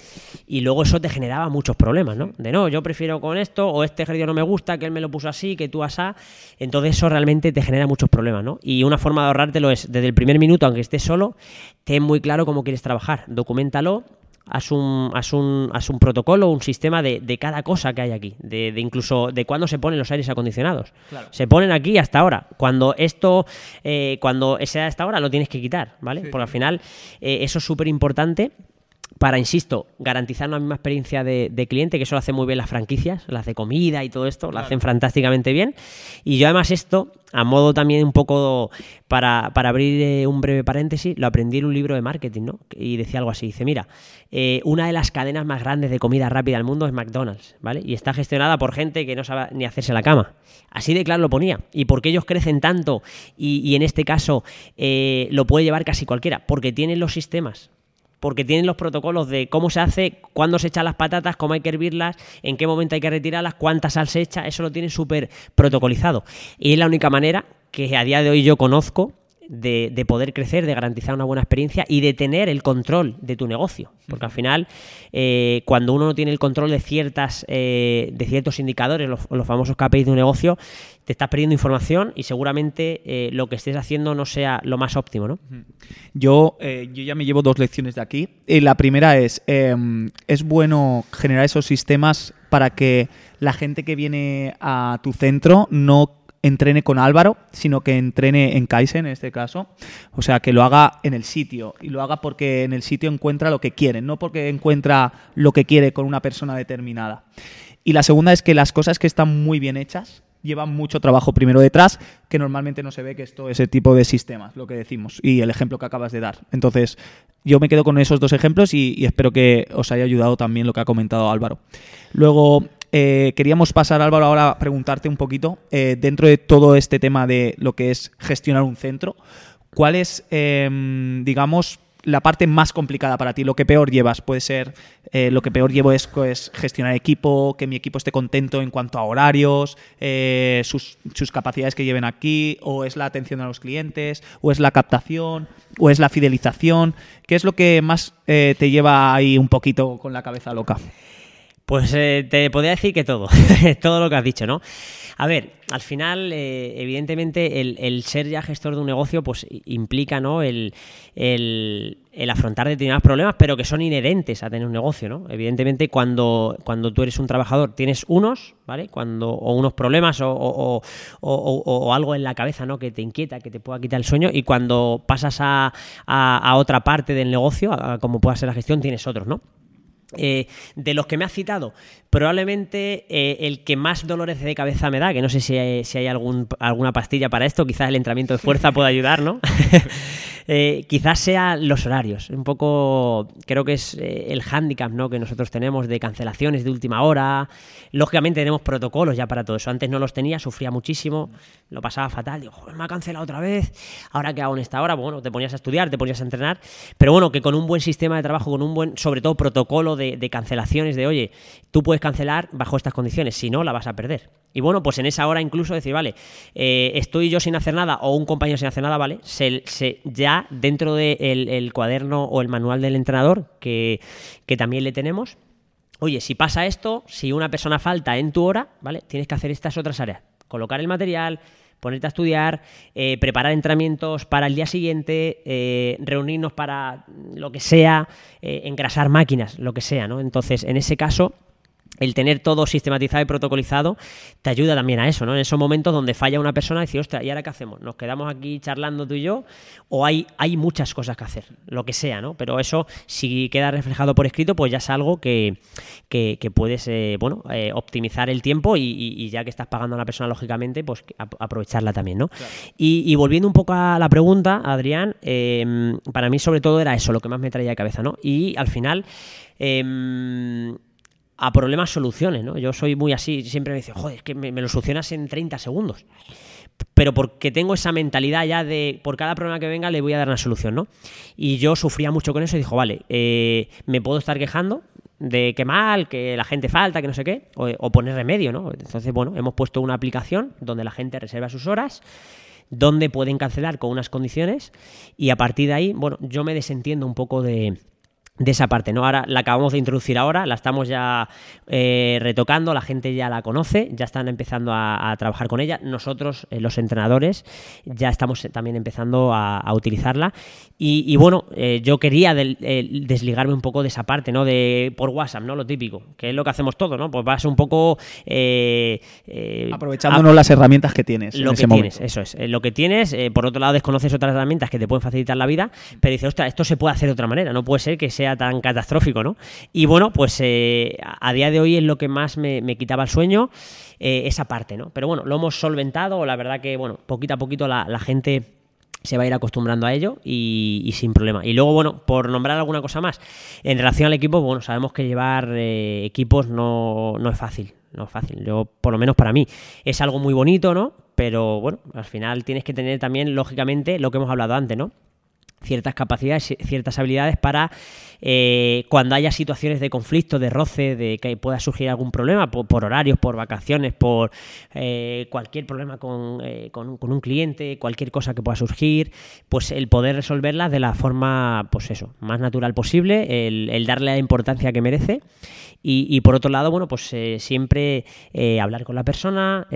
y luego eso te generaba muchos problemas, ¿no? De no, yo prefiero con esto, o este ejercicio no me gusta, que él me lo puso así, que tú asá. Entonces eso realmente te genera muchos problemas, ¿no? Y una forma de ahorrártelo es, desde el primer minuto, aunque estés solo, ten muy claro cómo quieres trabajar, documentalo haz un, un, un protocolo, un sistema de, cada cosa que hay aquí, de, incluso de cuándo se ponen los aires acondicionados. Se ponen aquí hasta ahora. Cuando esto, eh, cuando sea hasta ahora, lo tienes que quitar, ¿vale? Porque al final eh, eso es súper importante para, insisto, garantizar una misma experiencia de, cliente, que eso lo hacen muy bien las franquicias, las de comida y todo esto, lo hacen fantásticamente bien. Y yo además esto, a modo también un poco para, abrir eh, un breve paréntesis, lo aprendí en un libro de marketing, ¿no? Y decía algo así, dice, mira, eh, una de las cadenas más grandes de comida rápida del mundo es McDonald's, ¿vale? Y está gestionada por gente que no sabe ni hacerse la cama. Así de claro lo ponía. ¿Y por qué ellos crecen tanto? Y, en este caso eh, lo puede llevar casi cualquiera, porque tienen los sistemas porque tienen los protocolos de cómo se hace, cuándo se echan las patatas, cómo hay que hervirlas, en qué momento hay que retirarlas, cuánta sal se echa, eso lo tienen súper protocolizado. Y es la única manera que a día de hoy yo conozco de, poder crecer, de garantizar una buena experiencia y de tener el control de tu negocio. Porque al final, eh, cuando uno no tiene el control de ciertas eh, de ciertos indicadores, los, famosos KPIs de un negocio, te estás perdiendo información y seguramente eh, lo que estés haciendo no sea lo más óptimo. ¿no? Yo, yo ya me llevo dos lecciones de aquí. la primera es, em, es bueno generar esos sistemas para que la gente que viene a tu centro no entrene con Álvaro, sino que entrene en Kaizen en este caso. O sea, que lo haga en el sitio y lo haga porque en el sitio encuentra lo que quiere, no porque encuentra lo que quiere con una persona determinada. Y la segunda es que las cosas que están muy bien hechas, lleva mucho trabajo primero detrás, que normalmente no se ve que esto ese tipo de sistemas, lo que decimos, y el ejemplo que acabas de dar. Entonces, yo me quedo con esos dos ejemplos y, y espero que os haya ayudado también lo que ha comentado Álvaro. Luego, eh, queríamos pasar, Álvaro, ahora a preguntarte un poquito, eh, dentro de todo este tema de lo que es gestionar un centro, ¿cuál es, em, digamos, la parte más complicada para ti? Lo que peor llevas puede ser, eh, lo que peor llevo es pues, gestionar equipo, que mi equipo esté contento en cuanto a horarios, sus, capacidades que lleven aquí, o es la atención a los clientes, o es la captación, o es la fidelización. ¿Qué es lo que más te lleva ahí un poquito con la cabeza loca? Pues eh, te podría decir que todo, *laughs* todo lo que has dicho, ¿no? A ver, al final, eh, evidentemente, el, ser ya gestor de un negocio, pues implica, ¿no? El, afrontar determinados problemas, pero que son inherentes a tener un negocio, ¿no? Evidentemente, cuando, cuando tú eres un trabajador, tienes unos, ¿vale? Cuando, o unos problemas o, o- algo en la cabeza, ¿no? Que te inquieta, que te pueda quitar el sueño, y cuando pasas a, a- otra parte del negocio, como pueda ser la gestión, tienes otros, ¿no? Eh, de los que me has citado, probablemente eh, el que más dolores de cabeza me da, que no sé si hay, si hay algún, alguna pastilla para esto, quizás el entrenamiento de fuerza pueda ayudar, ¿no? *laughs* Eh, quizás sea los horarios. Un poco, creo que es eh, el hándicap ¿no? que nosotros tenemos de cancelaciones de última hora. Lógicamente tenemos protocolos ya para todo eso. Antes no los tenía, sufría muchísimo, lo pasaba fatal. Digo, joder, me ha cancelado otra vez. Ahora que hago en esta hora, bueno, te ponías a estudiar, te ponías a entrenar. Pero bueno, que con un buen sistema de trabajo, con un buen, sobre todo, protocolo de, de cancelaciones, de oye, tú puedes cancelar bajo estas condiciones, si no, la vas a perder. Y bueno, pues en esa hora incluso decir, vale, eh, estoy yo sin hacer nada o un compañero sin hacer nada, ¿vale? Se, ya dentro del el cuaderno o el manual del entrenador, que, que también le tenemos, oye, si pasa esto, si una persona falta en tu hora, ¿vale? Tienes que hacer estas otras áreas. Colocar el material, ponerte a estudiar, eh, preparar entrenamientos para el día siguiente, eh, reunirnos para lo que sea, engrasar máquinas, lo que sea, ¿no? Entonces, en ese caso, el tener todo sistematizado y protocolizado te ayuda también a eso, ¿no? En esos momentos donde falla una persona, decir, ostras, ¿y ahora qué hacemos? ¿Nos quedamos aquí charlando tú y yo? ¿O hay, hay muchas cosas que hacer? Lo que sea, ¿no? Pero eso, si queda reflejado por escrito, pues ya es algo que, que- que puedes, eh, bueno, eh, optimizar el tiempo y, y- y ya que estás pagando a la persona, lógicamente, pues aprovecharla también, ¿no? Y, y volviendo un poco a la pregunta, Adrián, eh, para mí sobre todo era eso, lo que más me traía de cabeza, ¿no? Y al final... em, a problemas soluciones, ¿no? Yo soy muy así, siempre me dicen, joder, es que me, lo solucionas en 30 segundos. Pero porque tengo esa mentalidad ya de por cada problema que venga le voy a dar una solución, ¿no? Y yo sufría mucho con eso y dijo, vale, eh, me puedo estar quejando de que mal, que la gente falta, que no sé qué, o, o poner remedio, ¿no? Entonces, bueno, hemos puesto una aplicación donde la gente reserva sus horas, donde pueden cancelar con unas condiciones y a partir de ahí, bueno, yo me desentiendo un poco de, de esa parte, ¿no? Ahora la acabamos de introducir ahora, la estamos ya eh, retocando, la gente ya la conoce, ya están empezando a, a trabajar con ella. Nosotros, eh, los entrenadores, ya estamos también empezando a, a utilizarla. Y, y bueno, eh, yo quería del- desligarme un poco de esa parte, ¿no? De por WhatsApp, ¿no? Lo típico, que es lo que hacemos todo, ¿no? Pues vas un poco eh, eh, Aprovechándonos las herramientas que tienes. en lo ese que momento. tienes, eso es. Eh, lo que tienes, eh, por otro lado, desconoces otras herramientas que te pueden facilitar la vida, pero dices, ostras, esto se puede hacer de otra manera, no puede ser que sea tan catastrófico, ¿no? Y bueno, pues eh, a día de hoy es lo que más me, quitaba el sueño, eh, esa parte, ¿no? Pero bueno, lo hemos solventado, la verdad que, bueno, poquito a poquito la, gente se va a ir acostumbrando a ello y, y sin problema. Y luego, bueno, por nombrar alguna cosa más, en relación al equipo, bueno, sabemos que llevar eh, equipos no, no es fácil, no es fácil. Yo, por lo menos para mí, es algo muy bonito, ¿no? Pero bueno, al final tienes que tener también, lógicamente, lo que hemos hablado antes, ¿no? Ciertas capacidades, ciertas habilidades para eh, cuando haya situaciones de conflicto, de roce, de que pueda surgir algún problema por, horarios, por vacaciones, por eh, cualquier problema con, eh, con, un cliente, cualquier cosa que pueda surgir, pues el poder resolverlas de la forma, pues eso, más natural posible, el, el darle la importancia que merece. Y, y por otro lado, bueno, pues siempre hablar con la persona,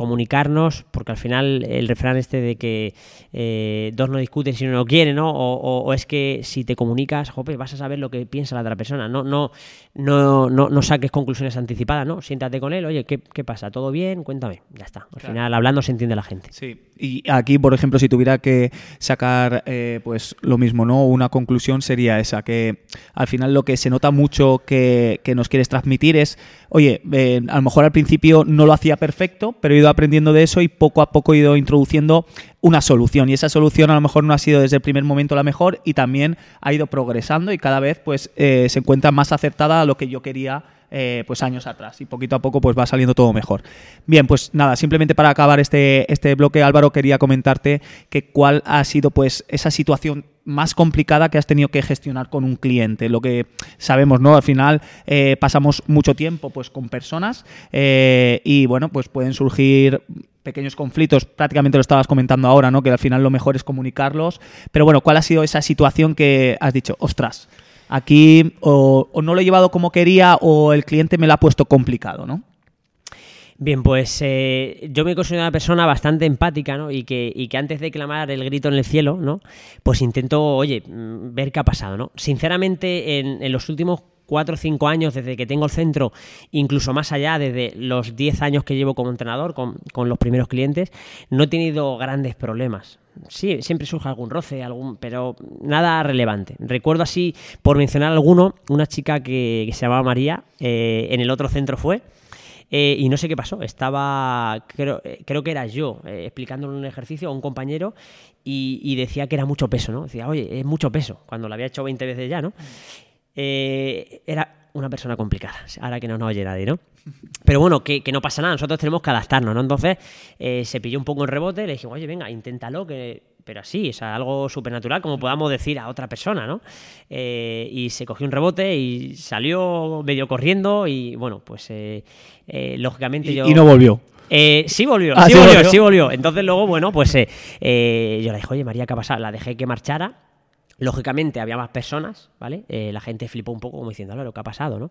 comunicarnos, porque al final el refrán este de que eh, dos no discuten si uno no quiere, ¿no? O, es que si te comunicas, jope, vas a saber lo que piensa la otra persona. No, no, no, no, saques conclusiones anticipadas, ¿no? Siéntate con él, oye, ¿qué, pasa? ¿Todo bien? Cuéntame. Ya está. Al final, hablando se entiende la gente. Sí. Y aquí, por ejemplo, si tuviera que sacar, eh, pues lo mismo, ¿no? Una conclusión sería esa, que al final lo que se nota mucho que, que nos quieres transmitir es oye, eh, a lo mejor al principio no lo hacía perfecto, pero he ido aprendiendo de eso y poco a poco he ido introduciendo una solución. Y esa solución a lo mejor no ha sido desde el primer momento la mejor y también ha ido progresando y cada vez pues eh, se encuentra más acertada a lo que yo quería eh, pues años atrás y poquito a poco pues va saliendo todo mejor. Bien, pues nada, simplemente para acabar este, este bloque, Álvaro, quería comentarte que cuál ha sido pues esa situación más complicada que has tenido que gestionar con un cliente. Lo que sabemos, ¿no? Al final eh, pasamos mucho tiempo pues con personas eh, y bueno, pues pueden surgir pequeños conflictos, prácticamente lo estabas comentando ahora, ¿no? Que al final lo mejor es comunicarlos. Pero bueno, ¿cuál ha sido esa situación que has dicho, ostras, Aquí o, no lo he llevado como quería o el cliente me lo ha puesto complicado, ¿no? Bien, pues eh, yo me considero una persona bastante empática, ¿no? Y que, y que antes de clamar el grito en el cielo, ¿no? Pues intento, oye, mm, ver qué ha pasado, ¿no? Sinceramente, en, los últimos cuatro o cinco años desde que tengo el centro, incluso más allá, desde los diez años que llevo como entrenador con los primeros clientes, no he tenido grandes problemas. Sí, siempre surge algún roce, algún, pero nada relevante. Recuerdo así, por mencionar alguno, una chica que, se llamaba María, eh, en el otro centro fue, eh, y no sé qué pasó. Estaba, creo, eh, creo que era yo, explicándole un ejercicio a un compañero y, decía que era mucho peso, ¿no? Decía, oye, es mucho peso, cuando lo había hecho 20 veces ya, ¿no? era una persona complicada, ahora que no nos oye nadie, ¿no? Pero bueno, que, no pasa nada, nosotros tenemos que adaptarnos, ¿no? Entonces eh, se pilló un poco en rebote, le dije, oye, venga, inténtalo, que... pero así, o sea, algo supernatural, como podamos decir a otra persona, ¿no? Eh, y se cogió un rebote y salió medio corriendo y bueno, pues eh, lógicamente yo... Y no volvió. sí volvió, ah, sí, volvió, sí volvió. Entonces luego, bueno, pues yo le dije, oye, María, ¿qué ha pasado? La dejé que marchara Lógicamente había más personas, ¿vale? Eh, la gente flipó un poco como diciendo, lo que ha pasado, ¿no? Mm.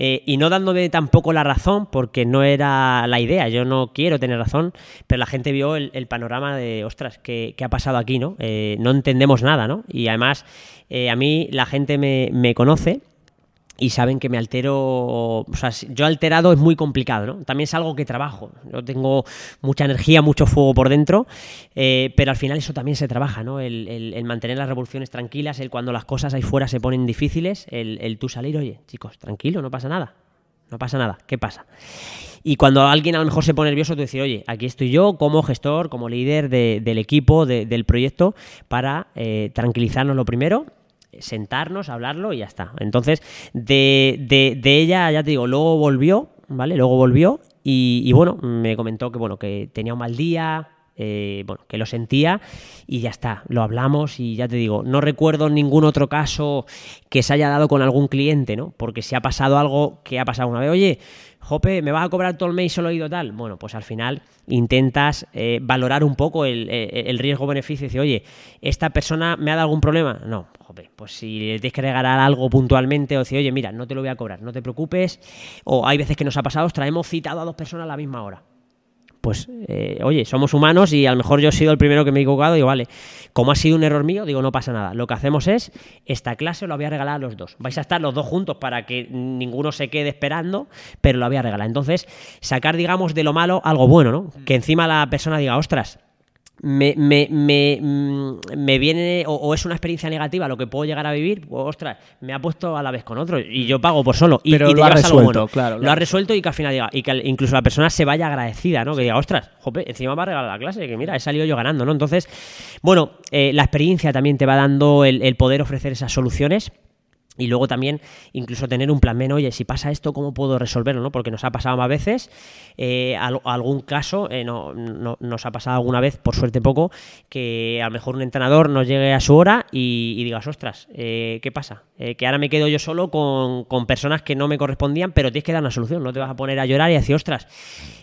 Eh, y no dándome tampoco la razón, porque no era la idea, yo no quiero tener razón, pero la gente vio el, panorama de, ostras, ¿qué, ha pasado aquí, no? Eh, no entendemos nada, ¿no? Y además, a mí la gente me, me conoce y saben que me altero, o sea, yo alterado es muy complicado, ¿no? También es algo que trabajo, yo tengo mucha energía, mucho fuego por dentro, eh, pero al final eso también se trabaja, ¿no? El, mantener las revoluciones tranquilas, el cuando las cosas ahí fuera se ponen difíciles, el, tú salir, oye, chicos, tranquilo, no pasa nada, no pasa nada, ¿qué pasa? Y cuando alguien a lo mejor se pone nervioso, tú dices, oye, aquí estoy yo como gestor, como líder del equipo, del proyecto, para eh, tranquilizarnos lo primero sentarnos, hablarlo y ya está. Entonces, de, de, ella, ya te digo, luego volvió, ¿vale? Luego volvió y, bueno, me comentó que, bueno, que tenía un mal día, eh, bueno, que lo sentía y ya está, lo hablamos y ya te digo, no recuerdo ningún otro caso que se haya dado con algún cliente, ¿no? Porque si ha pasado algo que ha pasado una vez, oye, Jope, ¿me vas a cobrar todo el mes y solo ido tal? Bueno, pues al final intentas eh, valorar un poco el, el riesgo-beneficio y decir, oye, ¿esta persona me ha dado algún problema? No, jope, pues si le tienes que regalar algo puntualmente o decir, oye, mira, no te lo voy a cobrar, no te preocupes, o hay veces que nos ha pasado, ostras, hemos citado a dos personas a la misma hora pues eh, oye, somos humanos y a lo mejor yo he sido el primero que me he equivocado, digo, vale, como ha sido un error mío, digo, no pasa nada. Lo que hacemos es, esta clase lo voy a regalar a los dos. Vais a estar los dos juntos para que ninguno se quede esperando, pero lo voy a regalar. Entonces, sacar, digamos, de lo malo algo bueno, ¿no? Que encima la persona diga, ostras, me, me, me, mm, me viene o, es una experiencia negativa lo que puedo llegar a vivir, pues, ostras, me ha puesto a la vez con otro y yo pago por solo. Y, Pero lo ha resuelto, claro. Lo ha resuelto y que al final diga, y que incluso la persona se vaya agradecida, ¿no? Que diga, ostras, jope, encima va a regalar la clase, que mira, he salido yo ganando, ¿no? Entonces, bueno, eh, la experiencia también te va dando el poder ofrecer esas soluciones. Y luego también incluso tener un plan menos, oye, si pasa esto, ¿cómo puedo resolverlo? ¿no? Porque nos ha pasado más veces, eh, algún caso, eh, no, nos ha pasado alguna vez, por suerte poco, que a lo mejor un entrenador nos llegue a su hora y, digas, ostras, eh, ¿qué pasa? Eh, que ahora me quedo yo solo con, personas que no me correspondían, pero tienes que dar una solución. No te vas a poner a llorar y decir, ostras,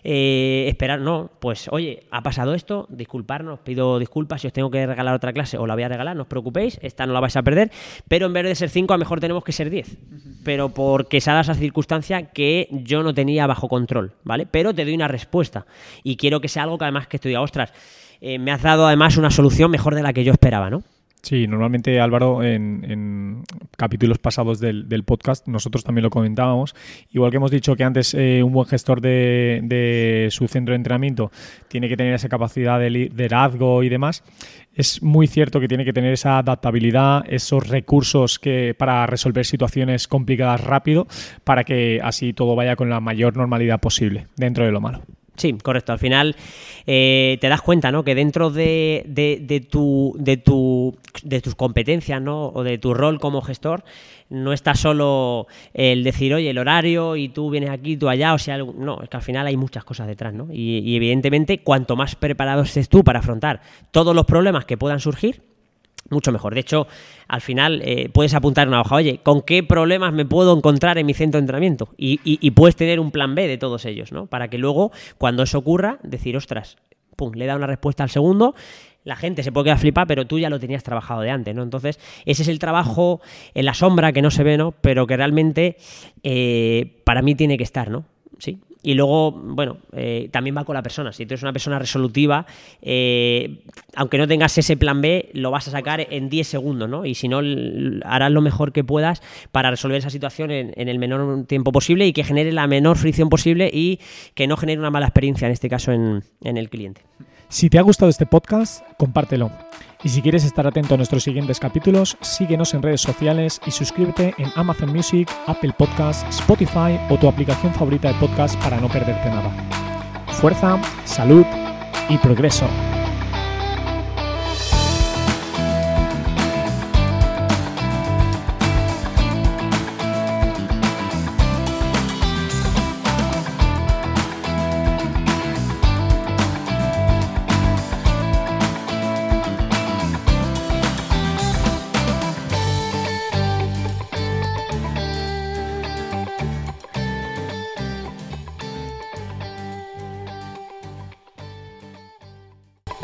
eh, esperar. No, pues oye, ha pasado esto, disculparnos, pido disculpas si os tengo que regalar otra clase o la voy a regalar, no os preocupéis, esta no la vais a perder, pero en vez de ser 5, a lo mejor tenemos que ser 10. Pero porque se ha dado esa circunstancia que yo no tenía bajo control, ¿vale? Pero te doy una respuesta y quiero que sea algo que además que estudia, ostras, eh, me has dado además una solución mejor de la que yo esperaba, ¿no? Sí, normalmente Álvaro, en, capítulos pasados del, podcast, nosotros también lo comentábamos. Igual que hemos dicho que antes eh, un buen gestor de, su centro de entrenamiento tiene que tener esa capacidad de liderazgo y demás, es muy cierto que tiene que tener esa adaptabilidad, esos recursos que, para resolver situaciones complicadas rápido, para que así todo vaya con la mayor normalidad posible, dentro de lo malo. Sí, correcto. Al final eh, te das cuenta, ¿no? Que dentro de, de, tu, de, tu, de tus competencias, ¿no? O de tu rol como gestor, no está solo el decir, oye, el horario y tú vienes aquí, tú allá, o sea, no, es que al final hay muchas cosas detrás, ¿no? Y, y evidentemente, cuanto más preparado estés tú para afrontar todos los problemas que puedan surgir, mucho mejor. De hecho, al final eh, puedes apuntar una hoja, oye, ¿con qué problemas me puedo encontrar en mi centro de entrenamiento? Y, puedes tener un plan B de todos ellos, ¿no? Para que luego, cuando eso ocurra, decir, ostras, pum, le da una respuesta al segundo. La gente se puede quedar flipada, pero tú ya lo tenías trabajado de antes, ¿no? Entonces, ese es el trabajo en la sombra que no se ve, ¿no? Pero que realmente eh, para mí tiene que estar, ¿no? Sí. Y luego, bueno, eh, también va con la persona. Si tú eres una persona resolutiva, eh, aunque no tengas ese plan B, lo vas a sacar en 10 segundos, ¿no? Y si no, harás lo mejor que puedas para resolver esa situación en, el menor tiempo posible y que genere la menor fricción posible y que no genere una mala experiencia, en este caso, en el cliente. Si te ha gustado este podcast, compártelo. Y si quieres estar atento a nuestros siguientes capítulos, síguenos en redes sociales y suscríbete en Amazon Music, Apple Podcasts, Spotify o tu aplicación favorita de podcast para no perderte nada. Fuerza, salud y progreso.